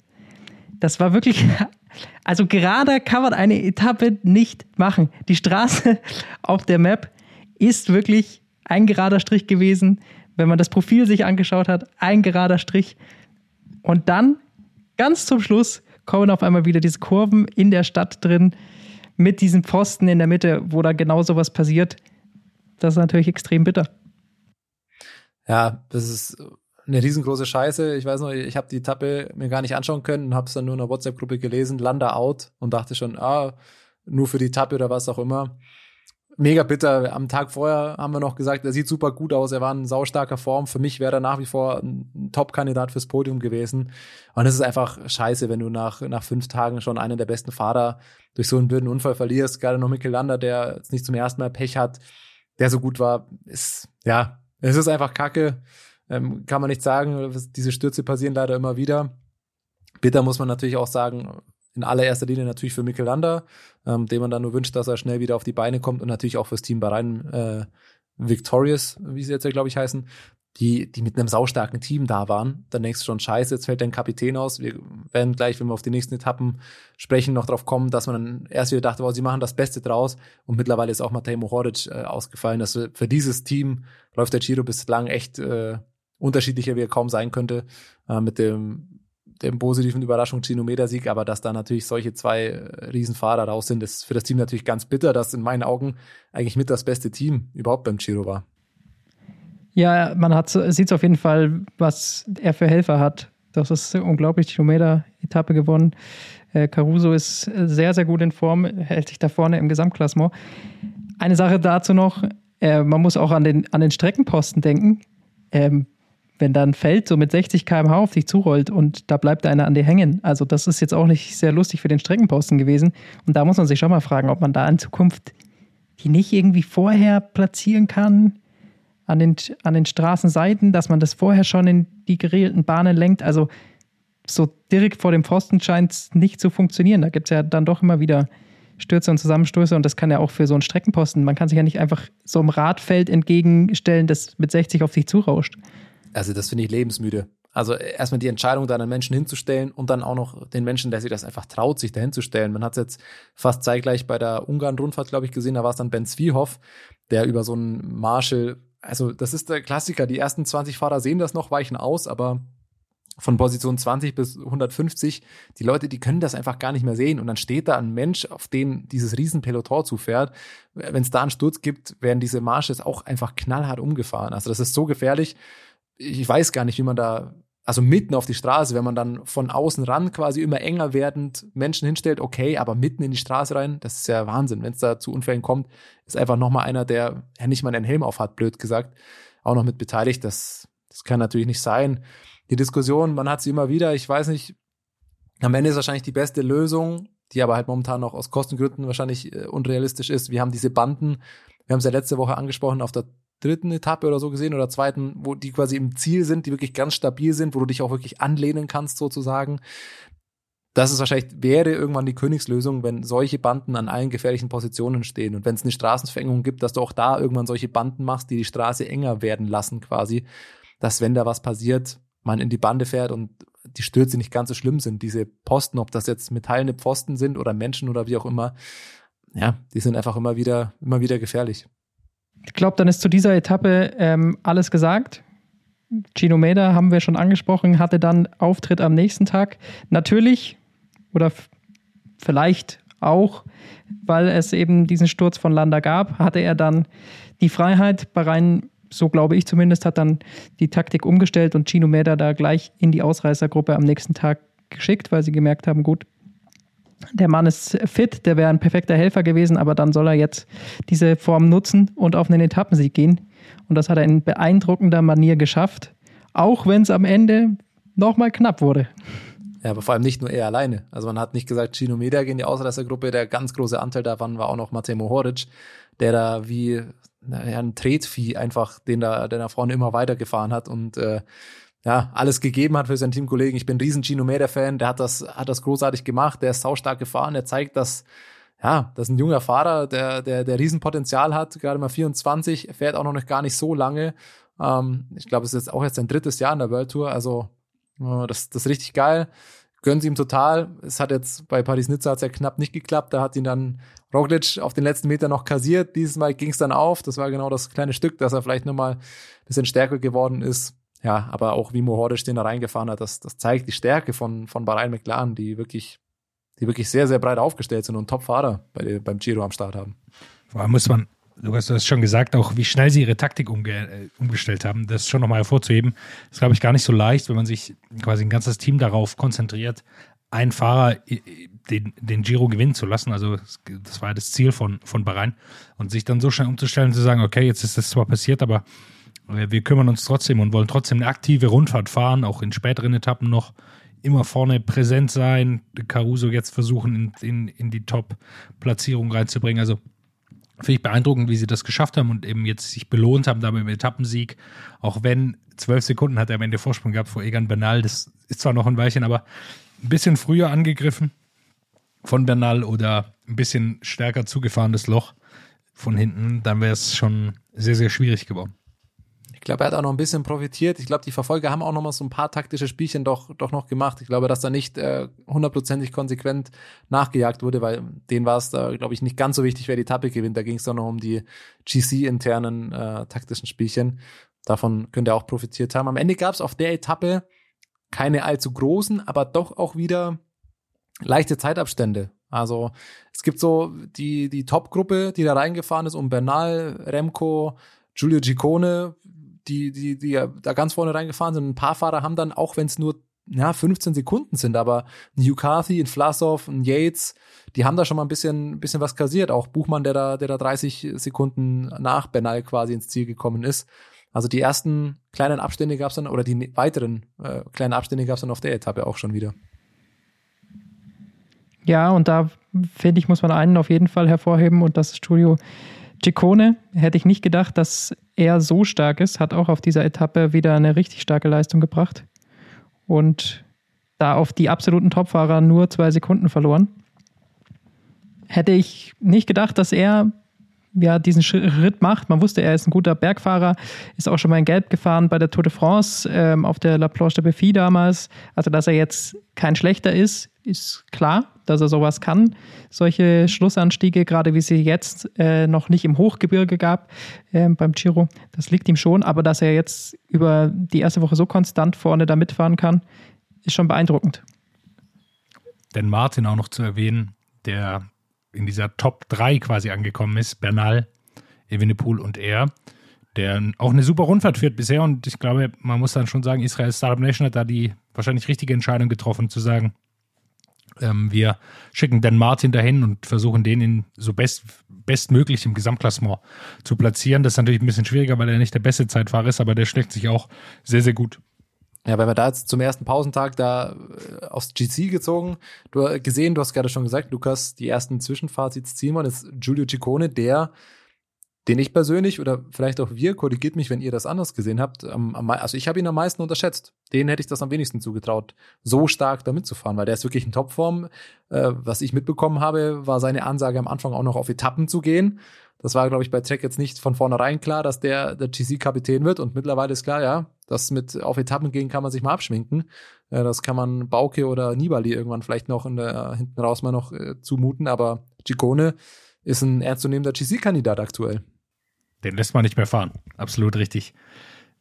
Das war wirklich also gerade kann man eine Etappe nicht machen. Die Straße auf der Map ist wirklich ein gerader Strich gewesen. Wenn man das Profil sich angeschaut hat, ein gerader Strich. Und dann, ganz zum Schluss, kommen auf einmal wieder diese Kurven in der Stadt drin mit diesen Pfosten in der Mitte, wo da genau sowas passiert. Das ist natürlich extrem bitter. Ja, das ist eine riesengroße Scheiße. Ich weiß noch, ich habe die Etappe mir gar nicht anschauen können und habe es dann nur in der WhatsApp-Gruppe gelesen, Landa out und dachte schon, ah, nur für die Etappe oder was auch immer. Mega bitter. Am Tag vorher haben wir noch gesagt, er sieht super gut aus, er war in saustarker Form. Für mich wäre er nach wie vor ein Top-Kandidat fürs Podium gewesen. Und es ist einfach scheiße, wenn du nach, nach fünf Tagen schon einen der besten Fahrer durch so einen blöden Unfall verlierst. Gerade noch Mikkel Landa, der jetzt nicht zum ersten Mal Pech hat, der so gut war, ist, ja, es ist einfach kacke. Ähm, kann man nicht sagen, diese Stürze passieren leider immer wieder. Bitter muss man natürlich auch sagen, in allererster Linie natürlich für Mikkel Landa, ähm, dem man dann nur wünscht, dass er schnell wieder auf die Beine kommt und natürlich auch fürs Team Bahrain äh, Victorious, wie sie jetzt ja, glaube ich, heißen, die, die mit einem saustarken Team da waren. Dann denkst du schon, scheiße, jetzt fällt dein Kapitän aus. Wir werden gleich, wenn wir auf die nächsten Etappen sprechen, noch drauf kommen, dass man dann erst wieder dachte, wow, sie machen das Beste draus. Und mittlerweile ist auch Matej Mohoric äh, ausgefallen. Das für dieses Team läuft der Giro bislang echt äh, unterschiedlicher, wie er kaum sein könnte. Äh, mit dem dem positiven Überraschung Sieg, aber dass da natürlich solche zwei äh, Riesenfahrer raus sind, ist für das Team natürlich ganz bitter, dass in meinen Augen eigentlich mit das beste Team überhaupt beim Giro war. Ja, man sieht auf jeden Fall, was er für Helfer hat. Das ist unglaublich, Kilometer-Etappe gewonnen. Äh, Caruso ist sehr, sehr gut in Form, hält sich da vorne im Gesamtklassement. Eine Sache dazu noch, äh, man muss auch an den, an den Streckenposten denken. Ähm, wenn da ein Feld so mit 60 km/h auf dich zurollt und da bleibt einer an dir hängen. Also das ist jetzt auch nicht sehr lustig für den Streckenposten gewesen. Und da muss man sich schon mal fragen, ob man da in Zukunft die nicht irgendwie vorher platzieren kann an den, an den Straßenseiten, dass man das vorher schon in die geregelten Bahnen lenkt. Also so direkt vor dem Pfosten scheint es nicht zu funktionieren. Da gibt es ja dann doch immer wieder Stürze und Zusammenstöße und das kann ja auch für so einen Streckenposten. Man kann sich ja nicht einfach so einem Radfeld entgegenstellen, das mit 60 auf sich zurauscht. Also das finde ich lebensmüde. Also erstmal die Entscheidung, da einen Menschen hinzustellen und dann auch noch den Menschen, der sich das einfach traut, sich dahin zu stellen. Man hat es jetzt fast zeitgleich bei der Ungarn-Rundfahrt, glaube ich, gesehen. Da war es dann Ben Zwiehoff, der über so einen Marshall also das ist der Klassiker. Die ersten 20 Fahrer sehen das noch, weichen aus, aber von Position 20 bis 150, die Leute, die können das einfach gar nicht mehr sehen. Und dann steht da ein Mensch, auf den dieses riesen Peloton zufährt. Wenn es da einen Sturz gibt, werden diese Marsches auch einfach knallhart umgefahren. Also das ist so gefährlich. Ich weiß gar nicht, wie man da also mitten auf die Straße, wenn man dann von außen ran quasi immer enger werdend Menschen hinstellt, okay, aber mitten in die Straße rein, das ist ja Wahnsinn. Wenn es da zu Unfällen kommt, ist einfach nochmal einer, der ja nicht mal einen Helm auf hat, blöd gesagt, auch noch mit beteiligt. Das, das kann natürlich nicht sein. Die Diskussion, man hat sie immer wieder, ich weiß nicht, am Ende ist wahrscheinlich die beste Lösung, die aber halt momentan noch aus Kostengründen wahrscheinlich äh, unrealistisch ist. Wir haben diese Banden, wir haben es ja letzte Woche angesprochen, auf der dritten Etappe oder so gesehen oder zweiten, wo die quasi im Ziel sind, die wirklich ganz stabil sind, wo du dich auch wirklich anlehnen kannst sozusagen. Das ist wahrscheinlich, wäre irgendwann die Königslösung, wenn solche Banden an allen gefährlichen Positionen stehen. Und wenn es eine Straßenverengung gibt, dass du auch da irgendwann solche Banden machst, die die Straße enger werden lassen quasi, dass wenn da was passiert, man in die Bande fährt und die Stürze nicht ganz so schlimm sind. Diese Posten, ob das jetzt metallene Pfosten sind oder Menschen oder wie auch immer, ja, die sind einfach immer wieder, immer wieder gefährlich. Ich glaube, dann ist zu dieser Etappe ähm, alles gesagt. Gino Meda haben wir schon angesprochen, hatte dann Auftritt am nächsten Tag. Natürlich oder vielleicht auch, weil es eben diesen Sturz von Landa gab, hatte er dann die Freiheit. Bahrain, so glaube ich zumindest, hat dann die Taktik umgestellt und Gino Meda da gleich in die Ausreißergruppe am nächsten Tag geschickt, weil sie gemerkt haben, gut, der Mann ist fit, der wäre ein perfekter Helfer gewesen, aber dann soll er jetzt diese Form nutzen und auf einen Etappensieg gehen. Und das hat er in beeindruckender Manier geschafft, auch wenn es am Ende nochmal knapp wurde. Ja, aber vor allem nicht nur er alleine. Also man hat nicht gesagt, Chino Media in die Ausreißergruppe, der ganz große Anteil davon war auch noch Matej Mohoric, der da wie ein Tretvieh einfach den da, der da vorne immer weitergefahren hat und äh, ja, alles gegeben hat für seinen Teamkollegen. Ich bin ein riesen Gino Meder-Fan, der hat das, hat das großartig gemacht, der ist saustark gefahren, der zeigt, dass, ja, das ist ein junger Fahrer, der, der, der Riesenpotenzial hat, gerade mal 24, fährt auch noch gar nicht so lange. Ähm, ich glaube, es ist jetzt auch jetzt sein drittes Jahr in der World Tour, also äh, das, das ist richtig geil. Gönnen sie ihm total. Es hat jetzt bei Paris-Nizza hat's ja knapp nicht geklappt. Da hat ihn dann Roglic auf den letzten Meter noch kassiert. Dieses Mal ging es dann auf. Das war genau das kleine Stück, dass er vielleicht nochmal ein bisschen stärker geworden ist ja, aber auch wie Mohoric den da reingefahren hat, das, das zeigt die Stärke von, von Bahrain McLaren, die wirklich, die wirklich sehr, sehr breit aufgestellt sind und Top-Fahrer bei, beim Giro am Start haben. Vor allem muss man, du hast das schon gesagt, auch wie schnell sie ihre Taktik umge äh, umgestellt haben, das schon nochmal hervorzuheben. Das ist, glaube ich, gar nicht so leicht, wenn man sich quasi ein ganzes Team darauf konzentriert, einen Fahrer den, den Giro gewinnen zu lassen. Also das war das Ziel von, von Bahrain. Und sich dann so schnell umzustellen zu sagen, okay, jetzt ist das zwar passiert, aber wir kümmern uns trotzdem und wollen trotzdem eine aktive Rundfahrt fahren, auch in späteren Etappen noch immer vorne präsent sein, Caruso jetzt versuchen, in, in, in die Top-Platzierung reinzubringen. Also Finde ich beeindruckend, wie sie das geschafft haben und eben jetzt sich belohnt haben damit im Etappensieg. Auch wenn zwölf Sekunden hat er am Ende Vorsprung gehabt vor Egan Bernal. Das ist zwar noch ein Weilchen, aber ein bisschen früher angegriffen von Bernal oder ein bisschen stärker zugefahrenes Loch von hinten, dann wäre es schon sehr, sehr schwierig geworden. Ich glaube, er hat auch noch ein bisschen profitiert. Ich glaube, die Verfolger haben auch noch mal so ein paar taktische Spielchen doch, doch noch gemacht. Ich glaube, dass da nicht äh, hundertprozentig äh, konsequent nachgejagt wurde, weil denen war es da, glaube ich, nicht ganz so wichtig, wer die Etappe gewinnt. Da ging es doch noch um die GC-internen äh, taktischen Spielchen. Davon könnte er auch profitiert haben. Am Ende gab es auf der Etappe keine allzu großen, aber doch auch wieder leichte Zeitabstände. Also es gibt so die, die Top-Gruppe, die da reingefahren ist, um Bernal, Remco, Giulio Giccone, die, die, die da ganz vorne reingefahren sind. Ein paar Fahrer haben dann, auch wenn es nur ja, 15 Sekunden sind, aber ein Carthy, ein Vlasov, ein Yates, die haben da schon mal ein bisschen, bisschen was kassiert. Auch Buchmann, der da, der da 30 Sekunden nach Bernal quasi ins Ziel gekommen ist. Also die ersten kleinen Abstände gab es dann, oder die weiteren äh, kleinen Abstände gab es dann auf der Etappe auch schon wieder. Ja, und da finde ich, muss man einen auf jeden Fall hervorheben und das ist Studio Ciccone. Hätte ich nicht gedacht, dass er so stark ist, hat auch auf dieser Etappe wieder eine richtig starke Leistung gebracht und da auf die absoluten Topfahrer nur zwei Sekunden verloren. Hätte ich nicht gedacht, dass er ja, diesen Schritt macht. Man wusste, er ist ein guter Bergfahrer, ist auch schon mal in Gelb gefahren bei der Tour de France ähm, auf der La Planche de Béfi damals. Also, dass er jetzt kein schlechter ist, ist klar, dass er sowas kann. Solche Schlussanstiege, gerade wie sie jetzt äh, noch nicht im Hochgebirge gab äh, beim Giro, das liegt ihm schon. Aber dass er jetzt über die erste Woche so konstant vorne da mitfahren kann, ist schon beeindruckend. Denn Martin auch noch zu erwähnen, der in dieser Top 3 quasi angekommen ist. Bernal, Evenepoel und er, der auch eine super Rundfahrt führt bisher. Und ich glaube, man muss dann schon sagen, Israel Startup Nation hat da die wahrscheinlich richtige Entscheidung getroffen, zu sagen, ähm, wir schicken Dan Martin dahin und versuchen den in so best, bestmöglich im Gesamtklassement zu platzieren. Das ist natürlich ein bisschen schwieriger, weil er nicht der beste Zeitfahrer ist, aber der schlägt sich auch sehr, sehr gut. Ja, wenn wir da jetzt zum ersten Pausentag da äh, aufs GC gezogen, du hast gesehen, du hast gerade schon gesagt, Lukas, die ersten Zwischenfazits ziehen wir, ist Giulio Ciccone, der, den ich persönlich oder vielleicht auch wir, korrigiert mich, wenn ihr das anders gesehen habt, am, am, also ich habe ihn am meisten unterschätzt. Den hätte ich das am wenigsten zugetraut, so stark da mitzufahren, weil der ist wirklich in Topform. Äh, was ich mitbekommen habe, war seine Ansage am Anfang auch noch auf Etappen zu gehen. Das war, glaube ich, bei Trek jetzt nicht von vornherein klar, dass der der GC-Kapitän wird. Und mittlerweile ist klar, ja, das mit auf Etappen gehen kann man sich mal abschminken. Äh, das kann man Bauke oder Nibali irgendwann vielleicht noch in der, hinten raus mal noch äh, zumuten. Aber Ciccone ist ein ernstzunehmender GC-Kandidat aktuell. Den lässt man nicht mehr fahren. Absolut richtig.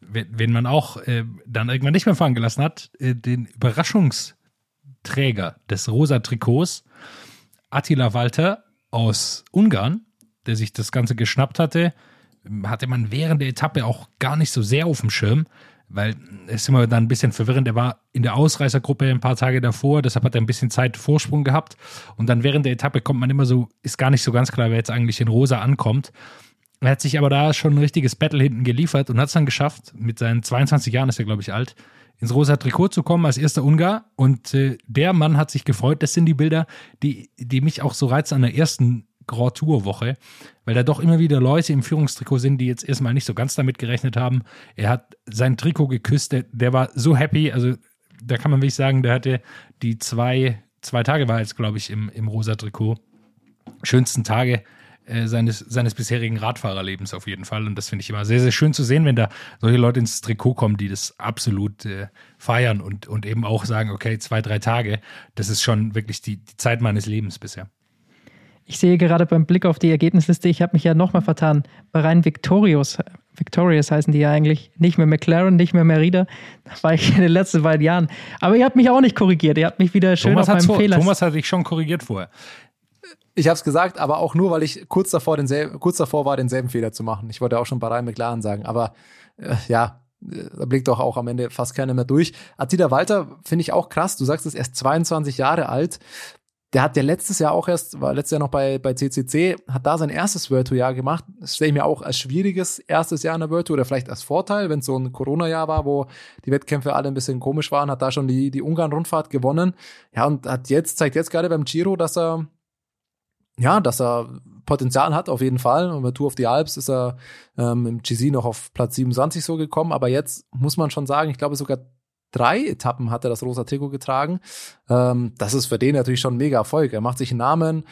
Wen man auch äh, dann irgendwann nicht mehr fahren gelassen hat, äh, den Überraschungsträger des rosa Trikots, Attila Walter aus Ungarn, der sich das Ganze geschnappt hatte, hatte man während der Etappe auch gar nicht so sehr auf dem Schirm, weil es immer dann ein bisschen verwirrend. Er war in der Ausreißergruppe ein paar Tage davor, deshalb hat er ein bisschen Zeit Vorsprung gehabt. Und dann während der Etappe kommt man immer so, ist gar nicht so ganz klar, wer jetzt eigentlich in Rosa ankommt. Er hat sich aber da schon ein richtiges Battle hinten geliefert und hat es dann geschafft, mit seinen 22 Jahren ist er, glaube ich, alt, ins rosa Trikot zu kommen als erster Ungar. Und äh, der Mann hat sich gefreut. Das sind die Bilder, die, die mich auch so reizen an der ersten Grand Tour Woche, weil da doch immer wieder Leute im Führungstrikot sind, die jetzt erstmal nicht so ganz damit gerechnet haben. Er hat sein Trikot geküsst, der, der war so happy, also da kann man wirklich sagen, der hatte die zwei, zwei Tage war jetzt, glaube ich, im, im rosa Trikot. Schönsten Tage äh, seines, seines bisherigen Radfahrerlebens auf jeden Fall. Und das finde ich immer sehr, sehr schön zu sehen, wenn da solche Leute ins Trikot kommen, die das absolut äh, feiern und, und eben auch sagen, okay, zwei, drei Tage, das ist schon wirklich die, die Zeit meines Lebens bisher. Ich sehe gerade beim Blick auf die Ergebnisliste, ich habe mich ja nochmal vertan. Bei rein Victorious, Victorious heißen die ja eigentlich, nicht mehr McLaren, nicht mehr Merida. Das war ich in den letzten beiden Jahren. Aber ihr habt mich auch nicht korrigiert. Ihr habt mich wieder schön Thomas auf meinem vor, Fehler. Thomas hat dich schon korrigiert vorher. Ich habe es gesagt, aber auch nur, weil ich kurz davor, denselben, kurz davor war, denselben Fehler zu machen. Ich wollte auch schon bei Rhein McLaren sagen, aber äh, ja, da blickt doch auch am Ende fast keiner mehr durch. Attila Walter finde ich auch krass. Du sagst es, er ist 22 Jahre alt. Der hat ja letztes Jahr auch erst, war letztes Jahr noch bei, bei CCC, hat da sein erstes World Tour Jahr gemacht. Das stelle ich mir auch als schwieriges erstes Jahr in der World Tour oder vielleicht als Vorteil, wenn es so ein Corona-Jahr war, wo die Wettkämpfe alle ein bisschen komisch waren, hat da schon die, die Ungarn-Rundfahrt gewonnen. Ja, und hat jetzt, zeigt jetzt gerade beim Giro, dass er, ja, dass er Potenzial hat, auf jeden Fall. Und bei Tour of the Alps ist er ähm, im GC noch auf Platz 27 so gekommen. Aber jetzt muss man schon sagen, ich glaube sogar drei Etappen hat er das rosa Trikot getragen. Ähm, das ist für den natürlich schon ein mega Erfolg. Er macht sich einen Namen,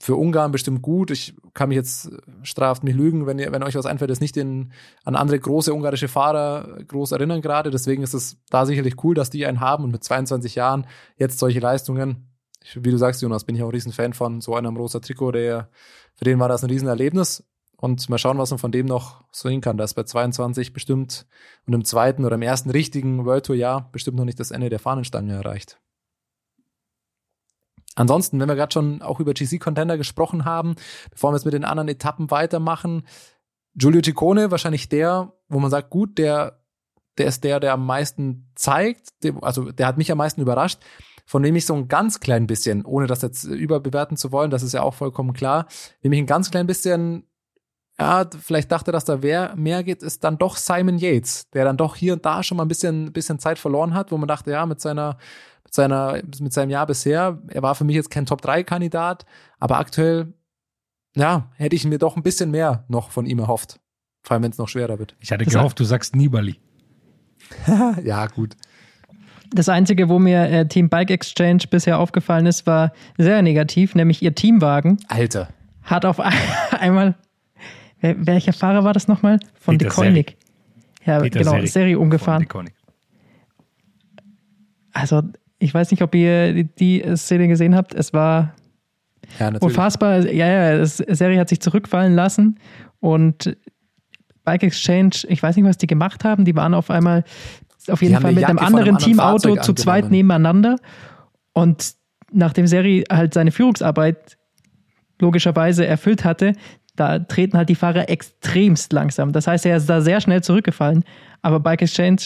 für Ungarn bestimmt gut. Ich kann mich jetzt, straft mich lügen, wenn, ihr, wenn euch was einfällt, ist nicht in, an andere große ungarische Fahrer groß erinnern gerade. Deswegen ist es da sicherlich cool, dass die einen haben und mit 22 Jahren jetzt solche Leistungen. Wie du sagst, Jonas, bin ich auch ein Riesenfan von so einem rosa Trikot, der, für den war das ein Riesenerlebnis. Und mal schauen, was man von dem noch so hin kann. Das ist bei 22 bestimmt und im zweiten oder im ersten richtigen World Tour Jahr bestimmt noch nicht das Ende der Fahnenstange erreicht. Ansonsten, wenn wir gerade schon auch über GC-Contender gesprochen haben, bevor wir jetzt mit den anderen Etappen weitermachen, Giulio Ciccone, wahrscheinlich der, wo man sagt, gut, der, der ist der, der am meisten zeigt, also der hat mich am meisten überrascht, von dem ich so ein ganz klein bisschen, ohne das jetzt überbewerten zu wollen, das ist ja auch vollkommen klar, nämlich ein ganz klein bisschen ja, vielleicht dachte, dass da mehr geht, ist dann doch Simon Yates, der dann doch hier und da schon mal ein bisschen, bisschen Zeit verloren hat, wo man dachte, ja, mit seiner, mit seiner, mit seinem Jahr bisher, er war für mich jetzt kein Top-3-Kandidat, aber aktuell, ja, hätte ich mir doch ein bisschen mehr noch von ihm erhofft. Vor allem, wenn es noch schwerer wird. Ich hatte gehofft, du sagst Nibali. ja, gut. Das Einzige, wo mir äh, Team Bike Exchange bisher aufgefallen ist, war sehr negativ, nämlich ihr Teamwagen. Alter. Hat auf einmal welcher Fahrer war das nochmal? Von De Koenig. Ja, Peter genau, Seri, Seri umgefahren. Also, ich weiß nicht, ob ihr die Szene gesehen habt. Es war ja, unfassbar. Ja, ja, das, Seri hat sich zurückfallen lassen und Bike Exchange, ich weiß nicht, was die gemacht haben. Die waren auf einmal auf jeden Fall mit einem anderen, anderen Teamauto zu zweit nebeneinander. Und nachdem Seri halt seine Führungsarbeit logischerweise erfüllt hatte, da treten halt die Fahrer extremst langsam. Das heißt, er ist da sehr schnell zurückgefallen. Aber Bike Exchange,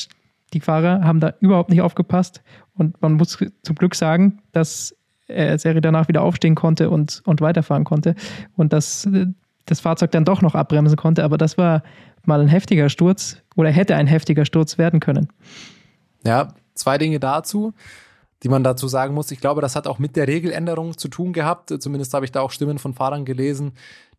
die Fahrer haben da überhaupt nicht aufgepasst. Und man muss zum Glück sagen, dass er Serie danach wieder aufstehen konnte und, und weiterfahren konnte. Und dass das Fahrzeug dann doch noch abbremsen konnte. Aber das war mal ein heftiger Sturz oder hätte ein heftiger Sturz werden können. Ja, zwei Dinge dazu die man dazu sagen muss. Ich glaube, das hat auch mit der Regeländerung zu tun gehabt. Zumindest habe ich da auch Stimmen von Fahrern gelesen,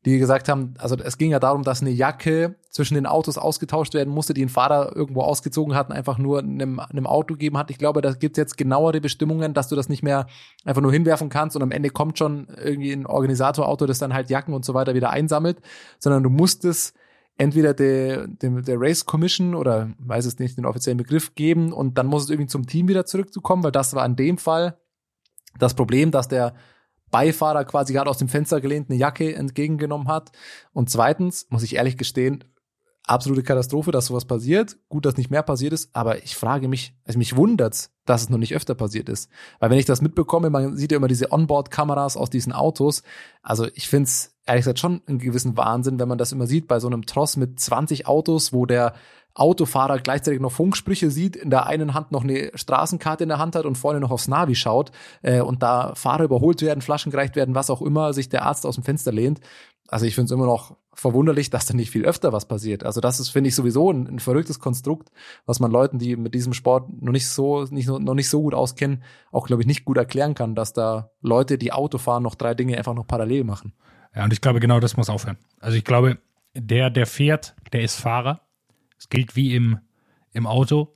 die gesagt haben, also es ging ja darum, dass eine Jacke zwischen den Autos ausgetauscht werden musste, die ein Fahrer irgendwo ausgezogen hat und einfach nur einem, einem Auto gegeben hat. Ich glaube, da gibt es jetzt genauere Bestimmungen, dass du das nicht mehr einfach nur hinwerfen kannst und am Ende kommt schon irgendwie ein Organisatorauto, das dann halt Jacken und so weiter wieder einsammelt, sondern du musst es entweder der, der, der Race Commission oder weiß es nicht, den offiziellen Begriff geben und dann muss es irgendwie zum Team wieder zurückzukommen, weil das war in dem Fall das Problem, dass der Beifahrer quasi gerade aus dem Fenster gelehnt eine Jacke entgegengenommen hat. Und zweitens, muss ich ehrlich gestehen, absolute Katastrophe, dass sowas passiert. Gut, dass nicht mehr passiert ist, aber ich frage mich, also mich wundert's, dass es noch nicht öfter passiert ist. Weil wenn ich das mitbekomme, man sieht ja immer diese Onboard-Kameras aus diesen Autos. Also ich find's ehrlich gesagt schon einen gewissen Wahnsinn, wenn man das immer sieht bei so einem Tross mit 20 Autos, wo der Autofahrer gleichzeitig noch Funksprüche sieht, in der einen Hand noch eine Straßenkarte in der Hand hat und vorne noch aufs Navi schaut äh, und da Fahrer überholt werden, Flaschen gereicht werden, was auch immer, sich der Arzt aus dem Fenster lehnt. Also ich finde es immer noch verwunderlich, dass da nicht viel öfter was passiert. Also das ist, finde ich, sowieso ein, ein, verrücktes Konstrukt, was man Leuten, die mit diesem Sport noch nicht so, nicht, noch nicht so gut auskennen, auch, glaube ich, nicht gut erklären kann, dass da Leute, die Auto fahren, noch drei Dinge einfach noch parallel machen. Ja, und ich glaube, genau das muss aufhören. Also ich glaube, der, der fährt, der ist Fahrer es gilt wie im, im Auto.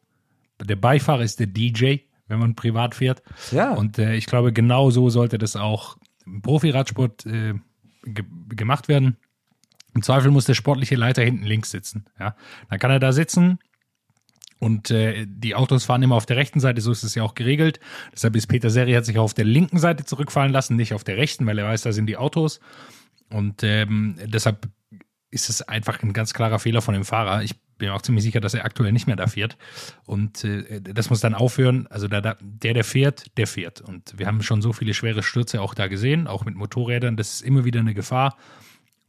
Der Beifahrer ist der DJ, wenn man privat fährt. Ja. Und äh, ich glaube, genau so sollte das auch im Profi-Radsport äh, ge gemacht werden. Im Zweifel muss der sportliche Leiter hinten links sitzen. Ja. Dann kann er da sitzen und äh, die Autos fahren immer auf der rechten Seite, so ist es ja auch geregelt. Deshalb ist Peter Seri hat sich auch auf der linken Seite zurückfallen lassen, nicht auf der rechten, weil er weiß, da sind die Autos. Und ähm, deshalb ist es einfach ein ganz klarer Fehler von dem Fahrer. Ich bin auch ziemlich sicher, dass er aktuell nicht mehr da fährt. Und äh, das muss dann aufhören. Also der, der, der fährt, der fährt. Und wir haben schon so viele schwere Stürze auch da gesehen, auch mit Motorrädern. Das ist immer wieder eine Gefahr.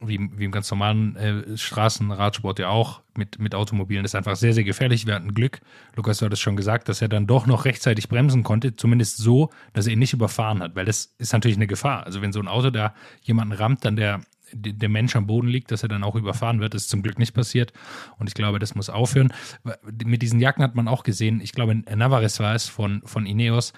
Wie, wie im ganz normalen äh, Straßenradsport ja auch, mit, mit Automobilen. Ist einfach sehr, sehr gefährlich. Wir hatten Glück, Lukas, du hattest schon gesagt, dass er dann doch noch rechtzeitig bremsen konnte, zumindest so, dass er ihn nicht überfahren hat, weil das ist natürlich eine Gefahr. Also wenn so ein Auto da jemanden rammt, dann der der Mensch am Boden liegt, dass er dann auch überfahren wird. Das ist zum Glück nicht passiert. Und ich glaube, das muss aufhören. Mit diesen Jacken hat man auch gesehen, ich glaube, Navarez war es von, von Ineos,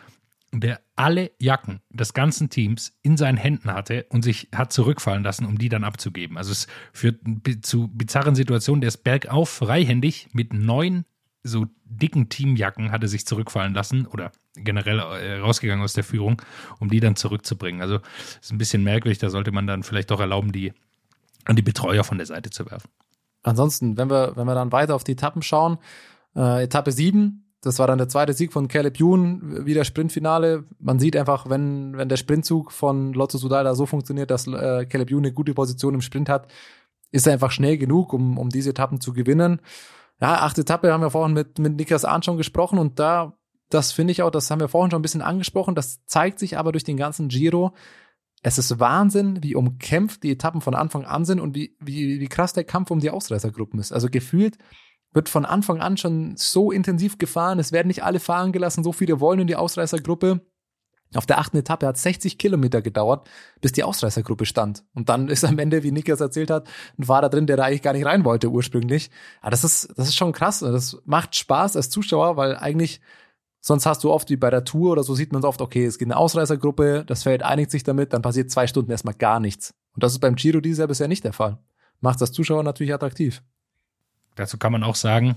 der alle Jacken des ganzen Teams in seinen Händen hatte und sich hat zurückfallen lassen, um die dann abzugeben. Also es führt zu bizarren Situationen. Der ist bergauf freihändig mit neun so dicken Teamjacken hatte sich zurückfallen lassen oder generell äh, rausgegangen aus der Führung, um die dann zurückzubringen. Also ist ein bisschen merkwürdig, da sollte man dann vielleicht doch erlauben, die an die Betreuer von der Seite zu werfen. Ansonsten, wenn wir, wenn wir dann weiter auf die Etappen schauen, äh, Etappe 7, das war dann der zweite Sieg von Caleb Youn, wieder Sprintfinale. Man sieht einfach, wenn, wenn der Sprintzug von Lotto Sudal da so funktioniert, dass äh, Caleb Youn eine gute Position im Sprint hat, ist er einfach schnell genug, um, um diese Etappen zu gewinnen. Ja, achte Etappe haben wir vorhin mit, mit Niklas Arndt schon gesprochen und da, das finde ich auch, das haben wir vorhin schon ein bisschen angesprochen, das zeigt sich aber durch den ganzen Giro. Es ist Wahnsinn, wie umkämpft die Etappen von Anfang an sind und wie, wie, wie krass der Kampf um die Ausreißergruppen ist. Also gefühlt wird von Anfang an schon so intensiv gefahren, es werden nicht alle fahren gelassen, so viele wollen in die Ausreißergruppe. Auf der achten Etappe hat 60 Kilometer gedauert, bis die Ausreißergruppe stand. Und dann ist am Ende, wie Niklas erzählt hat, ein Fahrer drin, der da eigentlich gar nicht rein wollte ursprünglich. Aber das ist, das ist schon krass. Das macht Spaß als Zuschauer, weil eigentlich sonst hast du oft wie bei der Tour oder so sieht man es oft, okay, es geht eine Ausreißergruppe, das Feld einigt sich damit, dann passiert zwei Stunden erstmal gar nichts. Und das ist beim Giro dieses bisher nicht der Fall. Macht das Zuschauer natürlich attraktiv. Dazu kann man auch sagen,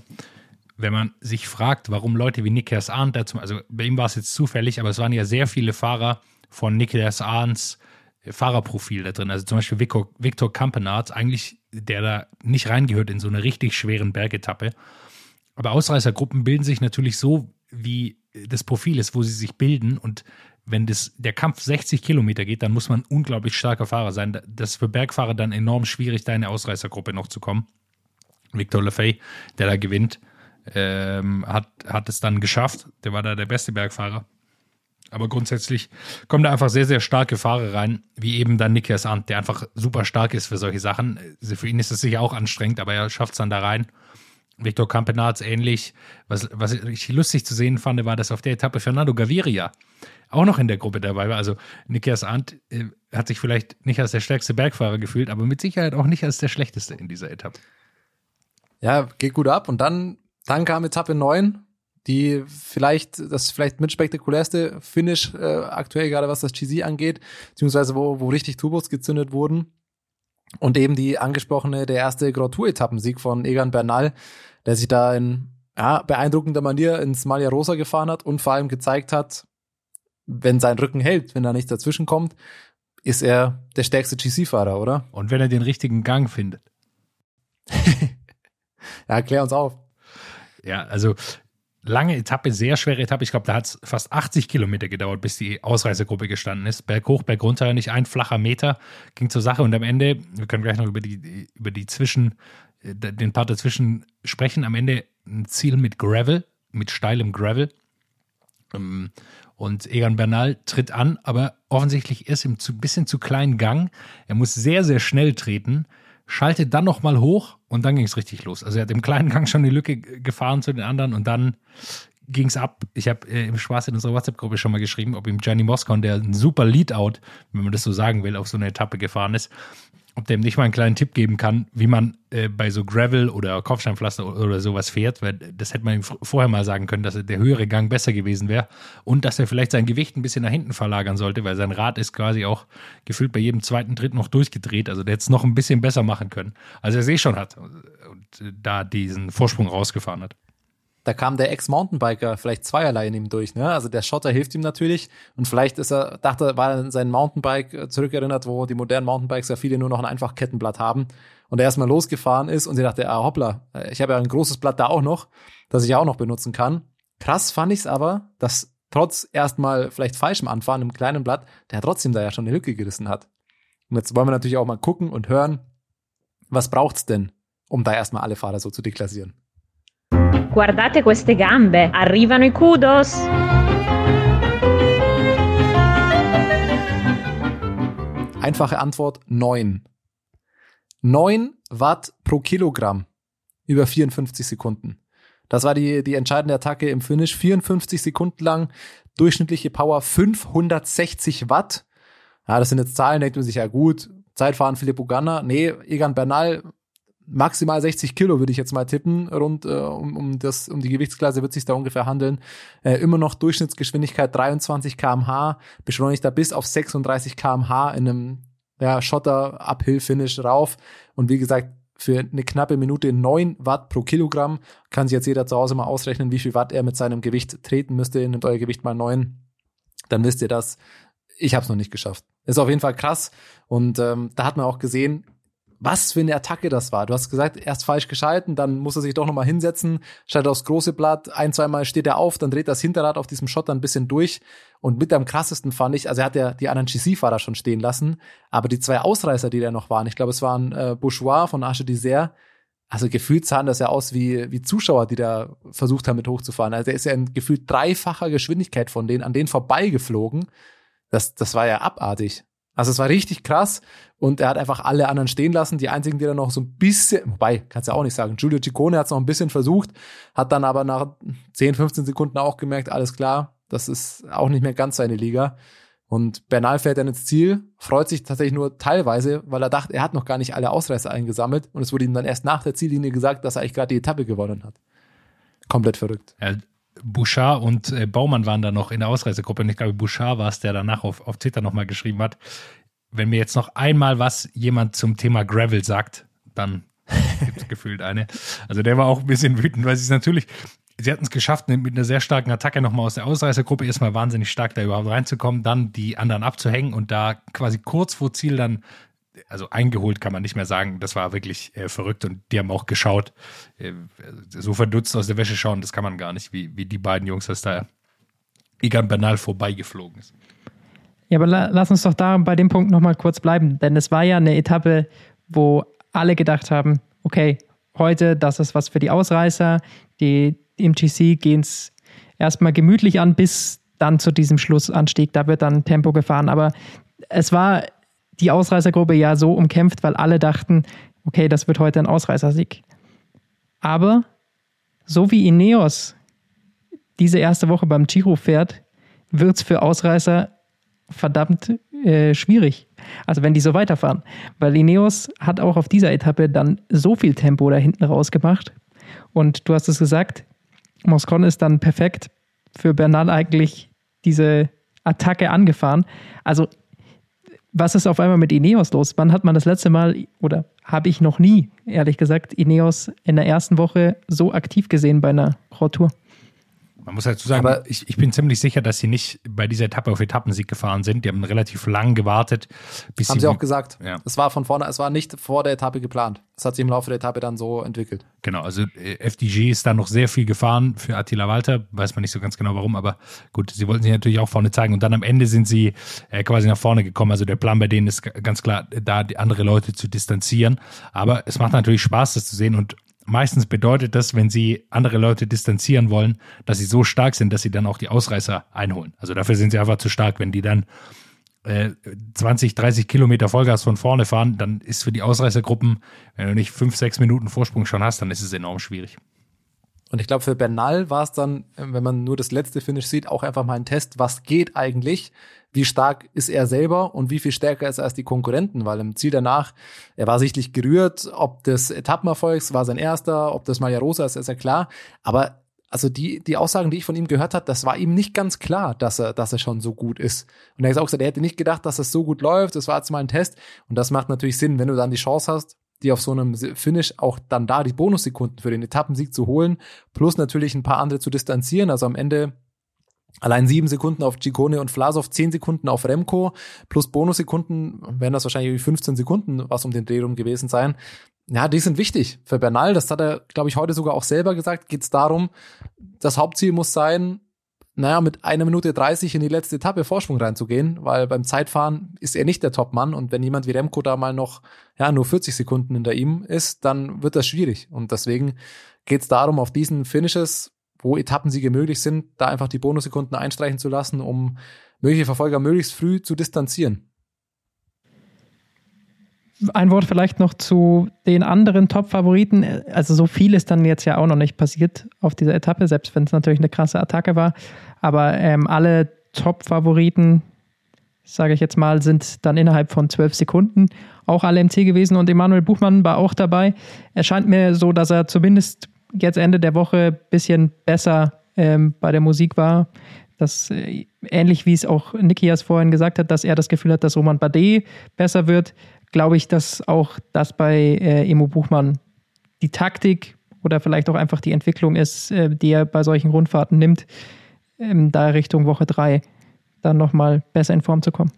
wenn man sich fragt, warum Leute wie Niklas Arndt dazu, also bei ihm war es jetzt zufällig, aber es waren ja sehr viele Fahrer von Niklas Arndts Fahrerprofil da drin. Also zum Beispiel Victor, Victor Campenarts, eigentlich, der da nicht reingehört in so eine richtig schweren Bergetappe. Aber Ausreißergruppen bilden sich natürlich so, wie das Profil ist, wo sie sich bilden. Und wenn das, der Kampf 60 Kilometer geht, dann muss man unglaublich starker Fahrer sein. Das ist für Bergfahrer dann enorm schwierig, da in eine Ausreißergruppe noch zu kommen. Victor Lefay, der da gewinnt, ähm, hat, hat es dann geschafft. Der war da der beste Bergfahrer. Aber grundsätzlich kommen da einfach sehr, sehr starke Fahrer rein, wie eben dann Niklas Arndt, der einfach super stark ist für solche Sachen. Also für ihn ist es sicher auch anstrengend, aber er schafft es dann da rein. Victor Campenarz ähnlich. Was, was ich lustig zu sehen fand, war, dass auf der Etappe Fernando Gaviria auch noch in der Gruppe dabei war. Also Niklas Arndt äh, hat sich vielleicht nicht als der stärkste Bergfahrer gefühlt, aber mit Sicherheit auch nicht als der schlechteste in dieser Etappe. Ja, geht gut ab. Und dann, dann kam Etappe 9, die vielleicht, das vielleicht mit spektakulärste Finish äh, aktuell, gerade was das GC angeht, beziehungsweise wo, wo richtig Turbos gezündet wurden. Und eben die angesprochene, der erste Grand Tour-Etappensieg von Egan Bernal, der sich da in ja, beeindruckender Manier ins Malia Rosa gefahren hat und vor allem gezeigt hat, wenn sein Rücken hält, wenn da nichts dazwischen kommt, ist er der stärkste GC-Fahrer, oder? Und wenn er den richtigen Gang findet. ja, klär uns auf. Ja, also lange Etappe, sehr schwere Etappe. Ich glaube, da hat es fast 80 Kilometer gedauert, bis die Ausreisegruppe gestanden ist. Berg hoch, Berg runter, nicht ein flacher Meter ging zur Sache. Und am Ende, wir können gleich noch über die, über die Zwischen, äh, den Part dazwischen sprechen. Am Ende ein Ziel mit Gravel, mit steilem Gravel. Ähm, und Egan Bernal tritt an, aber offensichtlich ist ihm zu bisschen zu kleinen Gang. Er muss sehr, sehr schnell treten schaltet dann nochmal hoch und dann ging es richtig los. Also er hat im kleinen Gang schon die Lücke gefahren zu den anderen und dann ging es ab. Ich habe äh, im Spaß in unserer WhatsApp-Gruppe schon mal geschrieben, ob ihm Gianni Moscon, der ein super Leadout, wenn man das so sagen will, auf so eine Etappe gefahren ist, ob der ihm nicht mal einen kleinen Tipp geben kann, wie man äh, bei so Gravel oder Kopfsteinpflaster oder sowas fährt, weil das hätte man ihm vorher mal sagen können, dass der höhere Gang besser gewesen wäre und dass er vielleicht sein Gewicht ein bisschen nach hinten verlagern sollte, weil sein Rad ist quasi auch gefühlt bei jedem zweiten Tritt noch durchgedreht, also der hätte es noch ein bisschen besser machen können, als er es eh schon hat und äh, da diesen Vorsprung rausgefahren hat da kam der Ex-Mountainbiker vielleicht zweierlei in ihm durch. Ne? Also der Schotter hilft ihm natürlich und vielleicht ist er, dachte, war er in sein Mountainbike äh, zurückerinnert, wo die modernen Mountainbikes ja viele nur noch ein einfach Kettenblatt haben und er erstmal losgefahren ist und sie dachte, ah hoppla, äh, ich habe ja ein großes Blatt da auch noch, das ich auch noch benutzen kann. Krass fand ich es aber, dass trotz erstmal vielleicht falschem Anfahren im kleinen Blatt, der trotzdem da ja schon eine Lücke gerissen hat. Und jetzt wollen wir natürlich auch mal gucken und hören, was braucht's denn, um da erstmal alle Fahrer so zu deklassieren. Guardate queste gambe, arrivano i kudos. Einfache Antwort 9. 9 Watt pro Kilogramm über 54 Sekunden. Das war die, die entscheidende Attacke im Finish. 54 Sekunden lang, durchschnittliche Power 560 Watt. Ja, das sind jetzt Zahlen, denkt man sich ja gut. Zeitfahren Philipp Uganna. Nee, Egan Bernal maximal 60 Kilo, würde ich jetzt mal tippen, rund äh, um, um, das, um die Gewichtsklasse wird sich da ungefähr handeln. Äh, immer noch Durchschnittsgeschwindigkeit 23 kmh, beschleunigt da bis auf 36 kmh in einem ja, Schotter-Uphill-Finish rauf. Und wie gesagt, für eine knappe Minute 9 Watt pro Kilogramm. Kann sich jetzt jeder zu Hause mal ausrechnen, wie viel Watt er mit seinem Gewicht treten müsste. Nimmt euer Gewicht mal 9. Dann wisst ihr das. Ich habe es noch nicht geschafft. Ist auf jeden Fall krass. Und ähm, da hat man auch gesehen, was für eine Attacke das war. Du hast gesagt, erst falsch geschalten, dann muss er sich doch nochmal hinsetzen, schaltet aufs große Blatt, ein, zweimal steht er auf, dann dreht das Hinterrad auf diesem Schotter ein bisschen durch. Und mit am krassesten fand ich, also er hat ja die anderen GC-Fahrer schon stehen lassen, aber die zwei Ausreißer, die da noch waren, ich glaube, es waren äh, Bourgeois von Arche d'Isère, also gefühlt sahen das ja aus wie, wie Zuschauer, die da versucht haben, mit hochzufahren. Also er ist ja in gefühlt dreifacher Geschwindigkeit von denen, an denen vorbeigeflogen. Das, das war ja abartig. Also es war richtig krass und er hat einfach alle anderen stehen lassen. Die einzigen, die dann noch so ein bisschen, wobei, kannst du ja auch nicht sagen, Giulio Ciccone hat es noch ein bisschen versucht, hat dann aber nach 10, 15 Sekunden auch gemerkt, alles klar, das ist auch nicht mehr ganz seine Liga. Und Bernal fährt dann ins Ziel, freut sich tatsächlich nur teilweise, weil er dachte, er hat noch gar nicht alle Ausreißer eingesammelt und es wurde ihm dann erst nach der Ziellinie gesagt, dass er eigentlich gerade die Etappe gewonnen hat. Komplett verrückt. Ja, Bouchard und äh, Baumann waren da noch in der Ausreisegruppe und ich glaube, Bouchard war es, der danach auf, auf Twitter nochmal geschrieben hat, wenn mir jetzt noch einmal was jemand zum Thema Gravel sagt, dann gibt es gefühlt eine. Also der war auch ein bisschen wütend, weil sie es natürlich, sie hatten es geschafft, mit einer sehr starken Attacke nochmal aus der Ausreißergruppe erstmal wahnsinnig stark da überhaupt reinzukommen, dann die anderen abzuhängen und da quasi kurz vor Ziel dann also eingeholt kann man nicht mehr sagen. Das war wirklich äh, verrückt und die haben auch geschaut, äh, so verdutzt aus der Wäsche schauen, das kann man gar nicht, wie, wie die beiden Jungs, dass da Egan Bernal vorbeigeflogen ist. Ja, aber la lass uns doch da bei dem Punkt nochmal kurz bleiben, denn es war ja eine Etappe, wo alle gedacht haben, okay, heute, das ist was für die Ausreißer, die, die im GC gehen es erstmal gemütlich an, bis dann zu diesem Schlussanstieg, da wird dann Tempo gefahren, aber es war die Ausreißergruppe ja so umkämpft, weil alle dachten, okay, das wird heute ein Ausreißersieg. Aber so wie Ineos diese erste Woche beim Giro fährt, wird es für Ausreißer verdammt äh, schwierig. Also wenn die so weiterfahren. Weil Ineos hat auch auf dieser Etappe dann so viel Tempo da hinten rausgemacht. Und du hast es gesagt, Moscon ist dann perfekt für Bernal eigentlich diese Attacke angefahren. Also was ist auf einmal mit Ineos los? Wann hat man das letzte Mal, oder habe ich noch nie, ehrlich gesagt, Ineos in der ersten Woche so aktiv gesehen bei einer Pro Tour? Man muss dazu sagen, aber ich, ich bin ziemlich sicher, dass sie nicht bei dieser Etappe auf Etappensieg gefahren sind. Die haben relativ lang gewartet. Bis haben sie, sie auch gesagt. Ja. Es war von vorne, es war nicht vor der Etappe geplant. Es hat sich im Laufe der Etappe dann so entwickelt. Genau, also äh, FDG ist da noch sehr viel gefahren für Attila Walter. Weiß man nicht so ganz genau warum, aber gut, sie wollten sich natürlich auch vorne zeigen. Und dann am Ende sind sie äh, quasi nach vorne gekommen. Also der Plan bei denen ist ganz klar, da die andere Leute zu distanzieren. Aber es macht natürlich Spaß, das zu sehen. Und Meistens bedeutet das, wenn sie andere Leute distanzieren wollen, dass sie so stark sind, dass sie dann auch die Ausreißer einholen. Also dafür sind sie einfach zu stark. Wenn die dann äh, 20, 30 Kilometer Vollgas von vorne fahren, dann ist für die Ausreißergruppen, wenn du nicht fünf, sechs Minuten Vorsprung schon hast, dann ist es enorm schwierig. Und ich glaube, für Bernal war es dann, wenn man nur das letzte Finish sieht, auch einfach mal ein Test, was geht eigentlich, wie stark ist er selber und wie viel stärker ist er als die Konkurrenten, weil im Ziel danach, er war sichtlich gerührt, ob des Etappenerfolgs war sein erster, ob das Maja Rosa ist, ist ja klar, aber also die, die Aussagen, die ich von ihm gehört habe, das war ihm nicht ganz klar, dass er, dass er schon so gut ist. Und er hat auch gesagt, er hätte nicht gedacht, dass es so gut läuft. Das war jetzt mal ein Test. Und das macht natürlich Sinn, wenn du dann die Chance hast, die auf so einem Finish auch dann da die Bonussekunden für den Etappensieg zu holen, plus natürlich ein paar andere zu distanzieren. Also am Ende Allein sieben Sekunden auf Gicone und Vlasov, zehn Sekunden auf Remco, plus Bonussekunden wären das wahrscheinlich 15 Sekunden, was um den Dreh rum gewesen sein. Ja, die sind wichtig für Bernal. Das hat er, glaube ich, heute sogar auch selber gesagt. Geht es darum, das Hauptziel muss sein, naja, mit einer Minute 30 in die letzte Etappe Vorsprung reinzugehen, weil beim Zeitfahren ist er nicht der Topmann und wenn jemand wie Remco da mal noch, ja, nur 40 Sekunden hinter ihm ist, dann wird das schwierig. Und deswegen geht es darum, auf diesen Finishes, wo Etappensiege möglich sind, da einfach die Bonussekunden einstreichen zu lassen, um mögliche Verfolger möglichst früh zu distanzieren. Ein Wort vielleicht noch zu den anderen Top-Favoriten. Also so viel ist dann jetzt ja auch noch nicht passiert auf dieser Etappe, selbst wenn es natürlich eine krasse Attacke war. Aber ähm, alle Top-Favoriten sage ich jetzt mal, sind dann innerhalb von zwölf Sekunden auch alle im Ziel gewesen und Emanuel Buchmann war auch dabei. Es scheint mir so, dass er zumindest jetzt Ende der Woche ein bisschen besser ähm, bei der Musik war. Das, äh, ähnlich wie es auch Nikias vorhin gesagt hat, dass er das Gefühl hat, dass Roman Bardet besser wird, glaube ich, dass auch das bei äh, Emo Buchmann die Taktik oder vielleicht auch einfach die Entwicklung ist, äh, die er bei solchen Rundfahrten nimmt, ähm, da Richtung Woche 3 dann nochmal besser in Form zu kommen.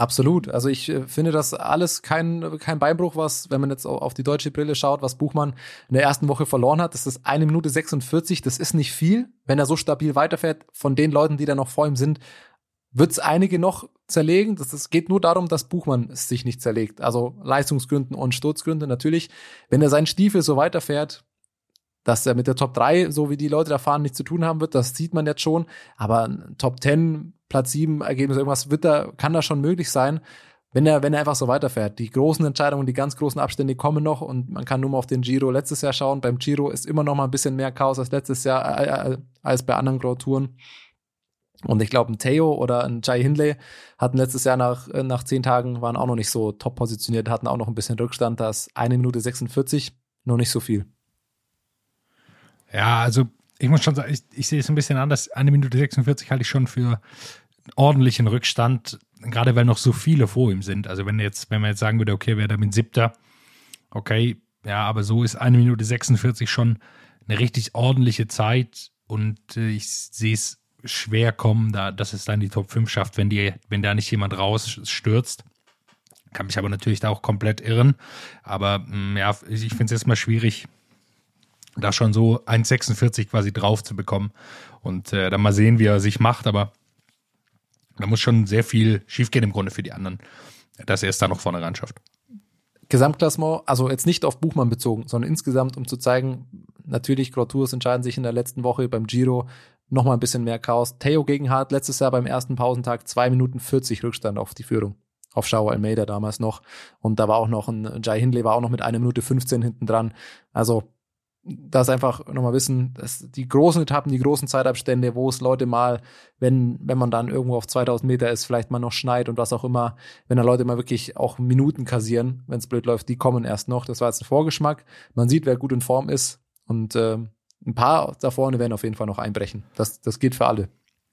Absolut. Also ich äh, finde das alles kein, kein Beinbruch, was, wenn man jetzt auf die deutsche Brille schaut, was Buchmann in der ersten Woche verloren hat. Das ist eine Minute 46. Das ist nicht viel. Wenn er so stabil weiterfährt, von den Leuten, die da noch vor ihm sind, wird es einige noch zerlegen. Das, das geht nur darum, dass Buchmann es sich nicht zerlegt. Also Leistungsgründen und Sturzgründe natürlich. Wenn er seinen Stiefel so weiterfährt, dass er mit der Top 3, so wie die Leute da fahren, nichts zu tun haben wird, das sieht man jetzt schon. Aber Top 10, Platz 7, Ergebnis, irgendwas wird da, kann da schon möglich sein, wenn er, wenn er einfach so weiterfährt. Die großen Entscheidungen, die ganz großen Abstände kommen noch und man kann nur mal auf den Giro letztes Jahr schauen. Beim Giro ist immer noch mal ein bisschen mehr Chaos als letztes Jahr, äh, äh als bei anderen Grand Touren. Und ich glaube, ein Theo oder ein Jai Hindley hatten letztes Jahr nach, äh, nach zehn Tagen, waren auch noch nicht so top positioniert, hatten auch noch ein bisschen Rückstand. Da ist eine Minute 46, noch nicht so viel. Ja, also ich muss schon sagen, ich, ich sehe es ein bisschen anders. Eine Minute 46 halte ich schon für ordentlichen Rückstand, gerade weil noch so viele vor ihm sind. Also wenn jetzt, wenn man jetzt sagen würde, okay, wer damit siebter, okay, ja, aber so ist eine Minute 46 schon eine richtig ordentliche Zeit und äh, ich sehe es schwer kommen, da, dass es dann die Top 5 schafft, wenn die, wenn da nicht jemand rausstürzt. Kann mich aber natürlich da auch komplett irren. Aber mm, ja, ich finde es erstmal schwierig, da schon so 1,46 quasi drauf zu bekommen. Und äh, dann mal sehen, wie er sich macht, aber da muss schon sehr viel schiefgehen im Grunde für die anderen, dass er es da noch vorne ran schafft. Gesamtklassement, also jetzt nicht auf Buchmann bezogen, sondern insgesamt, um zu zeigen, natürlich, Grand Tours entscheiden sich in der letzten Woche beim Giro nochmal ein bisschen mehr Chaos. Theo gegen Hart letztes Jahr beim ersten Pausentag zwei Minuten 40 Rückstand auf die Führung. Auf Schauer Almeida damals noch. Und da war auch noch ein Jai Hindley war auch noch mit einer Minute 15 hinten dran. Also das einfach nochmal wissen, dass die großen Etappen, die großen Zeitabstände, wo es Leute mal, wenn, wenn man dann irgendwo auf 2000 Meter ist, vielleicht mal noch schneit und was auch immer, wenn da Leute mal wirklich auch Minuten kassieren, wenn es blöd läuft, die kommen erst noch. Das war jetzt ein Vorgeschmack. Man sieht, wer gut in Form ist und äh, ein paar da vorne werden auf jeden Fall noch einbrechen. Das, das gilt für alle.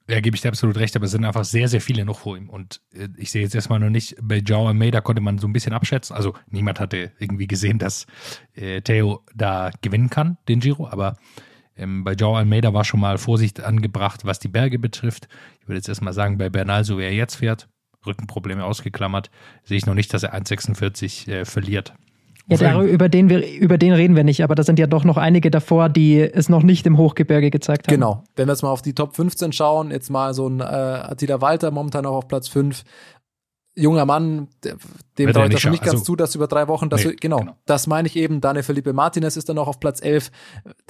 Ja, gebe ich dir absolut recht, aber es sind einfach sehr, sehr viele noch vor ihm. Und äh, ich sehe jetzt erstmal noch nicht, bei Joao Almeida konnte man so ein bisschen abschätzen. Also niemand hatte irgendwie gesehen, dass äh, Theo da gewinnen kann, den Giro. Aber ähm, bei Joao Almeida war schon mal Vorsicht angebracht, was die Berge betrifft. Ich würde jetzt erstmal sagen, bei Bernal, so wie er jetzt fährt, Rückenprobleme ausgeklammert, sehe ich noch nicht, dass er 1,46 äh, verliert. Ja, der, über, den wir, über den reden wir nicht, aber da sind ja doch noch einige davor, die es noch nicht im Hochgebirge gezeigt haben. Genau. Wenn wir jetzt mal auf die Top 15 schauen, jetzt mal so ein äh, Attila Walter momentan noch auf Platz 5, junger Mann, dem traue ich das nicht ganz also, zu, dass über drei Wochen, das, nee, genau, genau, das meine ich eben. Daniel Felipe Martinez ist dann noch auf Platz 11.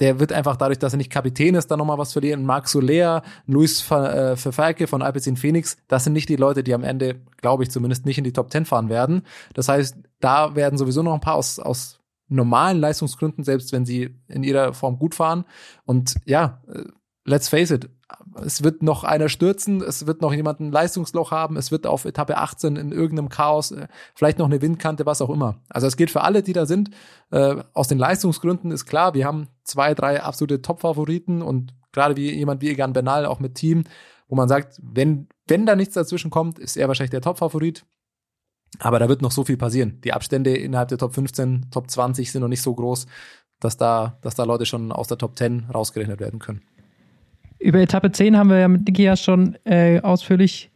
Der wird einfach dadurch, dass er nicht Kapitän ist, dann nochmal was verlieren. Marc Soler, Luis Verfalke von Alpecin Phoenix, das sind nicht die Leute, die am Ende, glaube ich, zumindest nicht in die Top 10 fahren werden. Das heißt, da werden sowieso noch ein paar aus, aus normalen Leistungsgründen, selbst wenn sie in ihrer Form gut fahren. Und ja, äh, let's face it, es wird noch einer stürzen, es wird noch jemand ein Leistungsloch haben, es wird auf Etappe 18 in irgendeinem Chaos, äh, vielleicht noch eine Windkante, was auch immer. Also es gilt für alle, die da sind. Äh, aus den Leistungsgründen ist klar, wir haben zwei, drei absolute Top-Favoriten und gerade wie jemand wie Egan Bernal auch mit Team, wo man sagt, wenn, wenn da nichts dazwischen kommt, ist er wahrscheinlich der Top-Favorit. Aber da wird noch so viel passieren. Die Abstände innerhalb der Top 15, Top 20 sind noch nicht so groß, dass da, dass da Leute schon aus der Top 10 rausgerechnet werden können. Über Etappe 10 haben wir ja mit Niki ja schon äh, ausführlich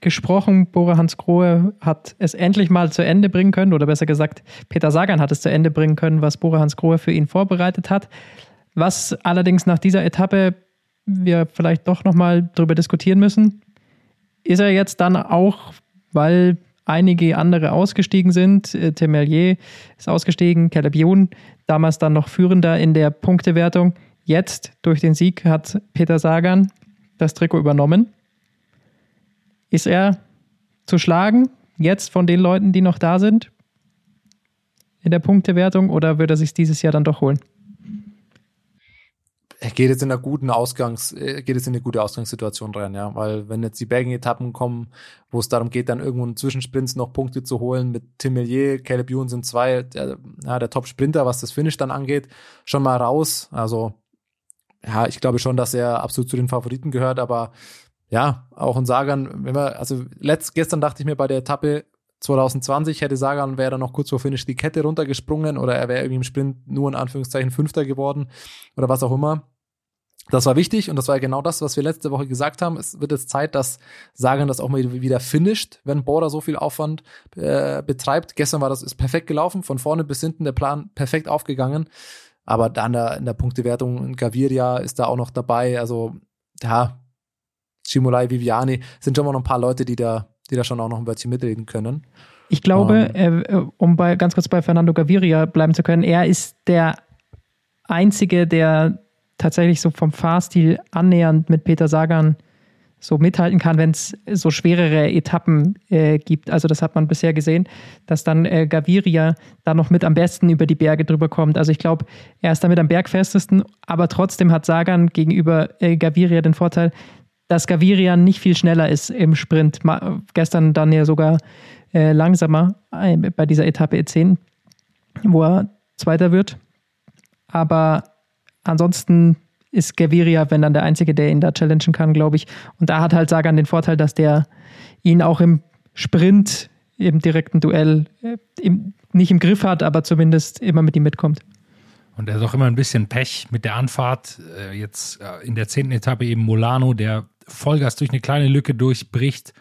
gesprochen. Bora Hans Grohe hat es endlich mal zu Ende bringen können, oder besser gesagt, Peter Sagan hat es zu Ende bringen können, was Bora Hans Grohe für ihn vorbereitet hat. Was allerdings nach dieser Etappe wir vielleicht doch nochmal darüber diskutieren müssen, ist er jetzt dann auch, weil einige andere ausgestiegen sind, äh, Temelier ist ausgestiegen, Caleb Youn, damals dann noch führender in der Punktewertung, Jetzt durch den Sieg hat Peter Sagan das Trikot übernommen. Ist er zu schlagen jetzt von den Leuten, die noch da sind in der Punktewertung oder wird er sich dieses Jahr dann doch holen? geht jetzt in einer guten Ausgangs, äh, geht jetzt in eine gute Ausgangssituation rein, ja, weil wenn jetzt die Bergen-Etappen kommen, wo es darum geht, dann irgendwo in Zwischensprints noch Punkte zu holen mit Tim Millier, Caleb Ewan sind zwei, der, ja, der Top-Sprinter, was das Finish dann angeht, schon mal raus. Also ja, ich glaube schon, dass er absolut zu den Favoriten gehört, aber ja, auch in Sagan, wenn wir, also letzt, gestern dachte ich mir bei der Etappe 2020 hätte Sagan, wäre er noch kurz vor Finish die Kette runtergesprungen oder er wäre irgendwie im Sprint nur in Anführungszeichen Fünfter geworden oder was auch immer. Das war wichtig und das war genau das, was wir letzte Woche gesagt haben. Es wird jetzt Zeit, dass Sagan das auch mal wieder finisht, wenn Border so viel Aufwand äh, betreibt. Gestern war das ist perfekt gelaufen, von vorne bis hinten der Plan perfekt aufgegangen. Aber dann da in der Punktewertung Gaviria ist da auch noch dabei. Also ja, Chimolai, Viviani sind schon mal noch ein paar Leute, die da, die da schon auch noch ein Wörtchen mitreden können. Ich glaube, um, äh, um bei, ganz kurz bei Fernando Gaviria bleiben zu können, er ist der einzige, der tatsächlich so vom Fahrstil annähernd mit Peter Sagan so mithalten kann, wenn es so schwerere Etappen äh, gibt. Also das hat man bisher gesehen, dass dann äh, Gaviria da noch mit am besten über die Berge drüber kommt. Also ich glaube, er ist damit am bergfestesten, aber trotzdem hat Sagan gegenüber äh, Gaviria den Vorteil, dass Gaviria nicht viel schneller ist im Sprint. Ma gestern dann ja sogar äh, langsamer äh, bei dieser Etappe E10, wo er Zweiter wird. Aber ansonsten ist Gaviria, wenn dann der Einzige, der ihn da challengen kann, glaube ich. Und da hat halt Sagan den Vorteil, dass der ihn auch im Sprint, im direkten Duell, äh, im, nicht im Griff hat, aber zumindest immer mit ihm mitkommt. Und er hat auch immer ein bisschen Pech mit der Anfahrt. Äh, jetzt äh, in der zehnten Etappe eben Molano, der Vollgas durch eine kleine Lücke durchbricht.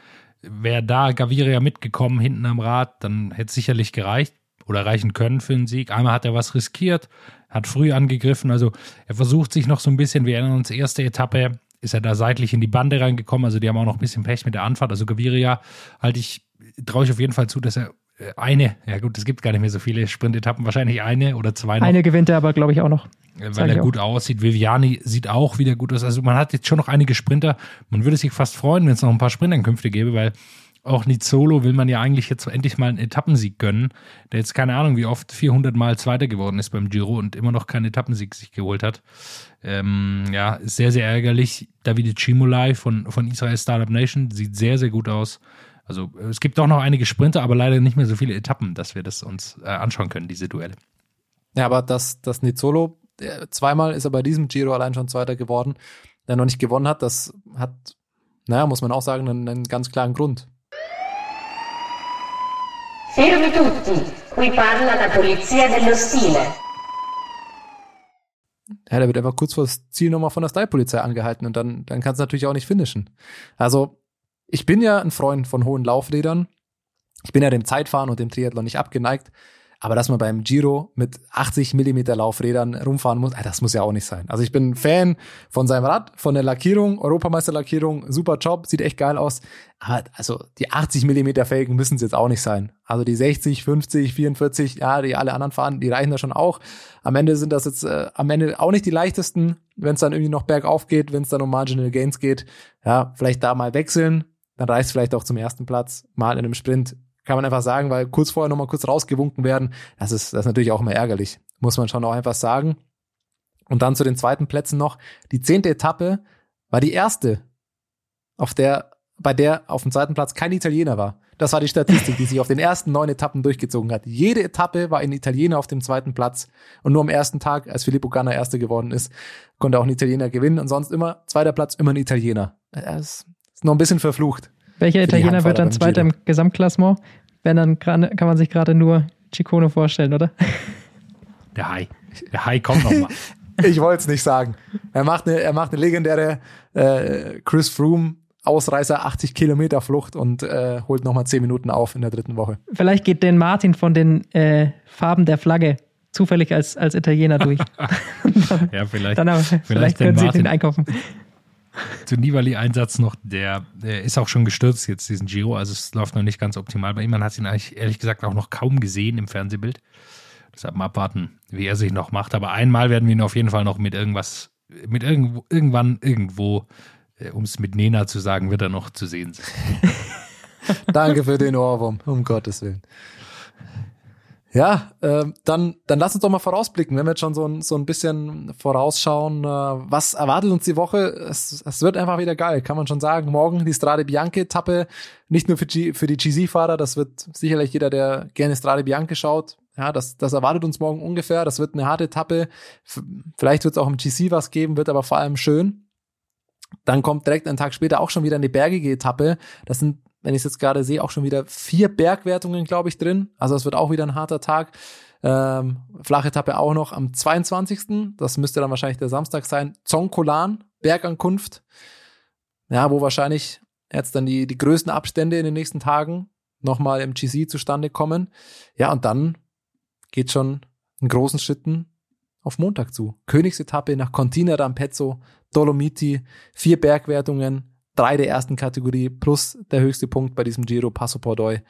Wäre da Gaviria mitgekommen hinten am Rad, dann hätte es sicherlich gereicht oder reichen können für einen Sieg. Einmal hat er was riskiert, hat früh angegriffen. Also er versucht sich noch so ein bisschen, wir erinnern uns, erste Etappe ist er da seitlich in die Bande reingekommen. Also die haben auch noch ein bisschen Pech mit der Anfahrt. Also Gaviria halte ich, traue ich auf jeden Fall zu, dass er äh, eine, ja gut, es gibt gar nicht mehr so viele Sprintetappen, wahrscheinlich eine oder zwei noch. Eine gewinnt er aber, glaube ich, auch noch. Weil er gut aussieht. Viviani sieht auch wieder gut aus. Also man hat jetzt schon noch einige Sprinter. Man würde sich fast freuen, wenn es noch ein paar Sprintankünfte gäbe, weil auch Nizolo will man ja eigentlich jetzt endlich mal einen Etappensieg gönnen, der jetzt keine Ahnung, wie oft 400 Mal Zweiter geworden ist beim Giro und immer noch keinen Etappensieg sich geholt hat. Ähm, ja, ist sehr, sehr ärgerlich. Davide Cimolai von, von Israel Startup Nation sieht sehr, sehr gut aus. Also es gibt auch noch einige Sprinter, aber leider nicht mehr so viele Etappen, dass wir das uns äh, anschauen können, diese Duelle. Ja, aber das, das Nizzolo, zweimal ist er bei diesem Giro allein schon Zweiter geworden, der noch nicht gewonnen hat, das hat, naja, muss man auch sagen, einen, einen ganz klaren Grund. Fermi tutti, qui parla la polizia dello stile. Ja, der wird einfach kurz vor das Ziel nochmal von der Style-Polizei angehalten und dann, dann kannst du natürlich auch nicht finishen. Also, ich bin ja ein Freund von hohen Laufrädern. Ich bin ja dem Zeitfahren und dem Triathlon nicht abgeneigt. Aber dass man beim Giro mit 80 Millimeter Laufrädern rumfahren muss, das muss ja auch nicht sein. Also ich bin Fan von seinem Rad, von der Lackierung, Europameisterlackierung, super Job, sieht echt geil aus. Aber also die 80 Millimeter Felgen müssen es jetzt auch nicht sein. Also die 60, 50, 44, ja, die alle anderen fahren, die reichen da schon auch. Am Ende sind das jetzt äh, am Ende auch nicht die leichtesten, wenn es dann irgendwie noch bergauf geht, wenn es dann um Marginal Gains geht. Ja, vielleicht da mal wechseln, dann reicht vielleicht auch zum ersten Platz, mal in einem Sprint kann man einfach sagen, weil kurz vorher nochmal kurz rausgewunken werden, das ist, das ist natürlich auch immer ärgerlich. Muss man schon auch einfach sagen. Und dann zu den zweiten Plätzen noch. Die zehnte Etappe war die erste, auf der, bei der auf dem zweiten Platz kein Italiener war. Das war die Statistik, die sich auf den ersten neun Etappen durchgezogen hat. Jede Etappe war ein Italiener auf dem zweiten Platz. Und nur am ersten Tag, als Filippo Ganna Erster geworden ist, konnte auch ein Italiener gewinnen. Und sonst immer, zweiter Platz, immer ein Italiener. Das ist noch ein bisschen verflucht. Welcher Italiener wird dann Zweiter im Gesamtklassement? Wenn dann kann man sich gerade nur Ciccone vorstellen, oder? Der Hai. Der Hai kommt nochmal. ich wollte es nicht sagen. Er macht eine, er macht eine legendäre äh, Chris Froome Ausreißer 80 Kilometer Flucht und äh, holt nochmal 10 Minuten auf in der dritten Woche. Vielleicht geht den Martin von den äh, Farben der Flagge zufällig als, als Italiener durch. dann, ja, vielleicht. Dann aber, vielleicht, vielleicht können Sie den einkaufen zu Nibali-Einsatz noch, der, der ist auch schon gestürzt jetzt, diesen Giro, also es läuft noch nicht ganz optimal bei ihm. Man hat ihn eigentlich ehrlich gesagt auch noch kaum gesehen im Fernsehbild. Deshalb mal abwarten, wie er sich noch macht. Aber einmal werden wir ihn auf jeden Fall noch mit irgendwas, mit irgendwo, irgendwann, irgendwo, äh, um es mit Nena zu sagen, wird er noch zu sehen sein. Danke für den Ohrwurm, um Gottes Willen. Ja, äh, dann, dann lass uns doch mal vorausblicken, wenn wir jetzt schon so ein, so ein bisschen vorausschauen. Äh, was erwartet uns die Woche? Es, es wird einfach wieder geil, kann man schon sagen. Morgen die Strade Bianche-Etappe, nicht nur für, G, für die GC-Fahrer, das wird sicherlich jeder, der gerne Strade Bianche schaut. Ja, das, das erwartet uns morgen ungefähr. Das wird eine harte Etappe. Vielleicht wird es auch im GC was geben, wird aber vor allem schön. Dann kommt direkt einen Tag später auch schon wieder eine bergige Etappe. Das sind wenn ich es jetzt gerade sehe, auch schon wieder vier Bergwertungen, glaube ich, drin. Also es wird auch wieder ein harter Tag. Ähm, flache Etappe auch noch am 22. Das müsste dann wahrscheinlich der Samstag sein. Zongkolan, Bergankunft. Ja, wo wahrscheinlich jetzt dann die, die größten Abstände in den nächsten Tagen nochmal im GC zustande kommen. Ja, und dann geht schon in großen Schritten auf Montag zu. Königsetappe nach Contina d'Ampezzo, Dolomiti, vier Bergwertungen, drei der ersten Kategorie plus der höchste Punkt bei diesem Giro Passo Pordoi.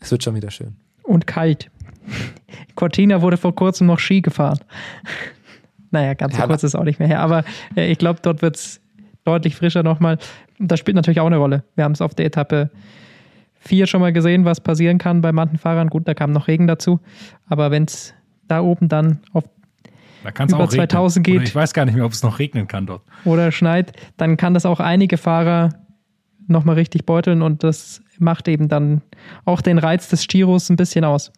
Es wird schon wieder schön. Und kalt. Cortina wurde vor kurzem noch Ski gefahren. naja, ganz so ja, kurz ist auch nicht mehr her. Aber äh, ich glaube, dort wird es deutlich frischer nochmal. Und das spielt natürlich auch eine Rolle. Wir haben es auf der Etappe 4 schon mal gesehen, was passieren kann bei manchen Fahrern. Gut, da kam noch Regen dazu. Aber wenn es da oben dann auf da kann es auch 2000 regnen. geht. Oder ich weiß gar nicht mehr, ob es noch regnen kann dort. Oder schneit, dann kann das auch einige Fahrer nochmal richtig beuteln und das macht eben dann auch den Reiz des Giros ein bisschen aus.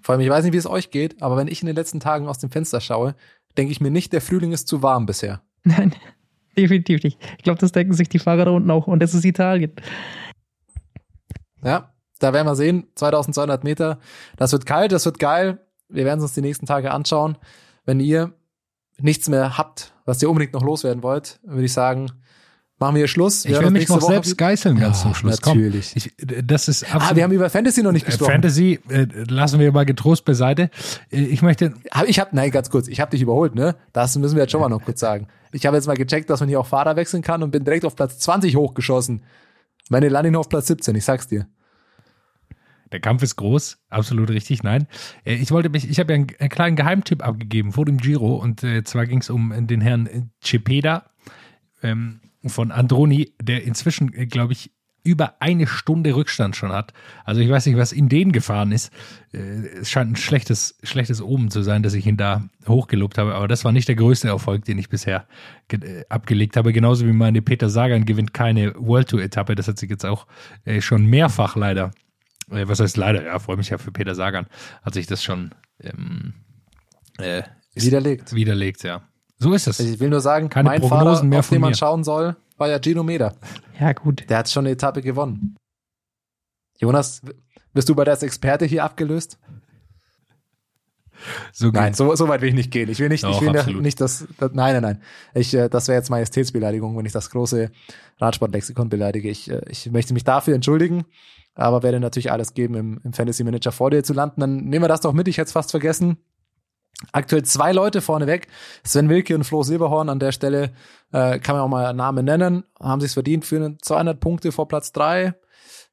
Vor allem, ich weiß nicht, wie es euch geht, aber wenn ich in den letzten Tagen aus dem Fenster schaue, denke ich mir nicht, der Frühling ist zu warm bisher. Nein, definitiv nicht. Ich glaube, das denken sich die Fahrer da unten auch und es ist Italien. Ja, da werden wir sehen, 2200 Meter. Das wird kalt, das wird geil. Wir werden es uns die nächsten Tage anschauen. Wenn ihr nichts mehr habt, was ihr unbedingt noch loswerden wollt, würde ich sagen, machen wir hier Schluss. Wir ich will mich noch Woche selbst geißeln ganz ja, zum Schluss. Natürlich. Komm, ich, das ist ah, wir haben über Fantasy noch nicht äh, gesprochen. Fantasy äh, lassen wir mal getrost beiseite. Äh, ich möchte. Ich habe, nein, ganz kurz. Ich habe dich überholt, ne? Das müssen wir jetzt schon mal noch kurz sagen. Ich habe jetzt mal gecheckt, dass man hier auch Fahrer wechseln kann und bin direkt auf Platz 20 hochgeschossen. Meine Landing auf Platz 17. Ich sag's dir. Der Kampf ist groß, absolut richtig, nein. Äh, ich wollte mich, ich habe ja einen, einen, kleinen Geheimtipp abgegeben vor dem Giro und äh, zwar ging es um den Herrn Cepeda ähm, von Androni, der inzwischen, äh, glaube ich, über eine Stunde Rückstand schon hat. Also ich weiß nicht, was in denen gefahren ist. Es scheint ein schlechtes, schlechtes Omen zu sein, dass ich ihn da hochgelobt habe, aber das war nicht der größte Erfolg, den ich bisher abgelegt habe. Genauso wie meine Peter Sagan gewinnt keine World Tour Etappe. Das hat sich jetzt auch schon mehrfach leider äh, was heißt leider, ja, freue mich ja für Peter Sagan, hat sich das schon ähm, äh, widerlegt. Widerlegt, ja. So ist es. Ich will nur sagen, Keine mein Prognosen Fahrer, mehr auf den man mir. schauen soll, war ja Gino Meder. Ja, gut. Der hat schon eine Etappe gewonnen. Jonas, bist du bei der Experte hier abgelöst? So nein, so, so weit will ich nicht gehen. Ich will nicht, Doch, ich will absolut. nicht das, das, nein, nein, nein. Ich, äh, das wäre jetzt Majestätsbeleidigung, wenn ich das große Radsportlexikon beleidige. Ich, äh, ich möchte mich dafür entschuldigen aber werde natürlich alles geben, im, im Fantasy Manager vor dir zu landen. Dann nehmen wir das doch mit, ich hätte es fast vergessen. Aktuell zwei Leute vorneweg, Sven Wilke und Flo Silberhorn an der Stelle, äh, kann man auch mal Namen nennen, haben sich verdient für 200 Punkte vor Platz drei.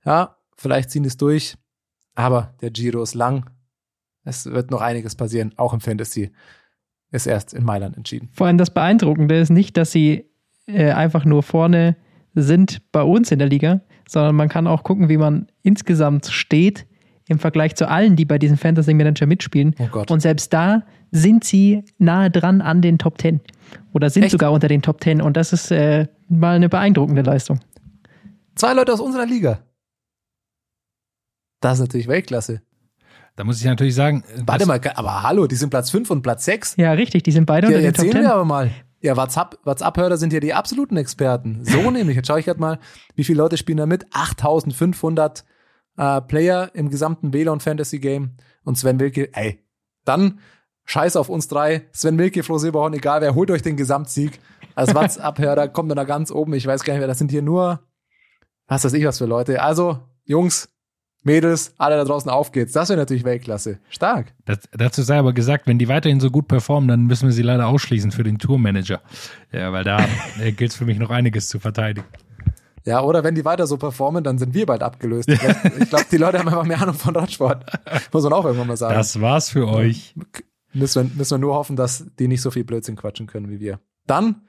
Ja, vielleicht ziehen es durch, aber der Giro ist lang. Es wird noch einiges passieren, auch im Fantasy. Ist erst in Mailand entschieden. Vor allem das Beeindruckende ist nicht, dass sie äh, einfach nur vorne sind bei uns in der Liga, sondern man kann auch gucken, wie man insgesamt steht im Vergleich zu allen, die bei diesem Fantasy Manager mitspielen. Oh Gott. Und selbst da sind sie nahe dran an den Top 10 oder sind Echt? sogar unter den Top 10 und das ist äh, mal eine beeindruckende Leistung. Zwei Leute aus unserer Liga. Das ist natürlich Weltklasse. Da muss ich natürlich sagen. Warte mal, aber hallo, die sind Platz 5 und Platz 6. Ja, richtig, die sind beide ja, unter den Top 10. Erzählen wir aber mal. Ja, WhatsApp, WhatsApp-Hörer sind ja die absoluten Experten. So nämlich. Jetzt schaue ich gerade mal, wie viele Leute spielen da mit? 8500 äh, Player im gesamten WLAN Fantasy Game. Und Sven Wilke, ey, dann scheiß auf uns drei. Sven Wilke, Flo Silberhorn, egal wer, holt euch den Gesamtsieg. Als WhatsApp-Hörer kommt dann da ganz oben. Ich weiß gar nicht mehr, das sind hier nur, was weiß ich was für Leute. Also, Jungs, Mädels, alle da draußen auf geht's. Das wäre natürlich Weltklasse. Stark. Das, dazu sei aber gesagt, wenn die weiterhin so gut performen, dann müssen wir sie leider ausschließen für den Tourmanager. Ja, weil da äh, gilt es für mich noch einiges zu verteidigen. Ja, oder wenn die weiter so performen, dann sind wir bald abgelöst. Ich glaube, glaub, die Leute haben einfach mehr Ahnung von Radsport. Muss man auch irgendwann mal sagen. Das war's für euch. Müssen wir, müssen wir nur hoffen, dass die nicht so viel Blödsinn quatschen können wie wir. Dann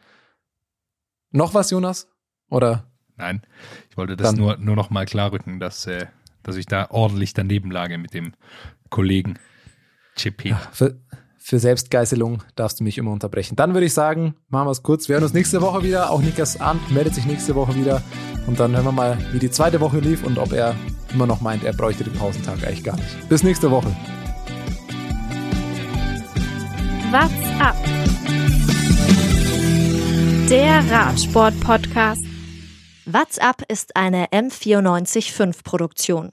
noch was, Jonas? Oder? Nein, ich wollte das dann. nur, nur noch mal klarrücken, dass äh, dass ich da ordentlich daneben lage mit dem Kollegen Chippy. Ja, für, für Selbstgeißelung darfst du mich immer unterbrechen. Dann würde ich sagen, machen wir es kurz. Wir hören uns nächste Woche wieder. Auch Nikas Arndt meldet sich nächste Woche wieder. Und dann hören wir mal, wie die zweite Woche lief und ob er immer noch meint, er bräuchte den Pausentag eigentlich gar nicht. Bis nächste Woche. What's up? Der Radsport-Podcast. What's up ist eine M945 Produktion.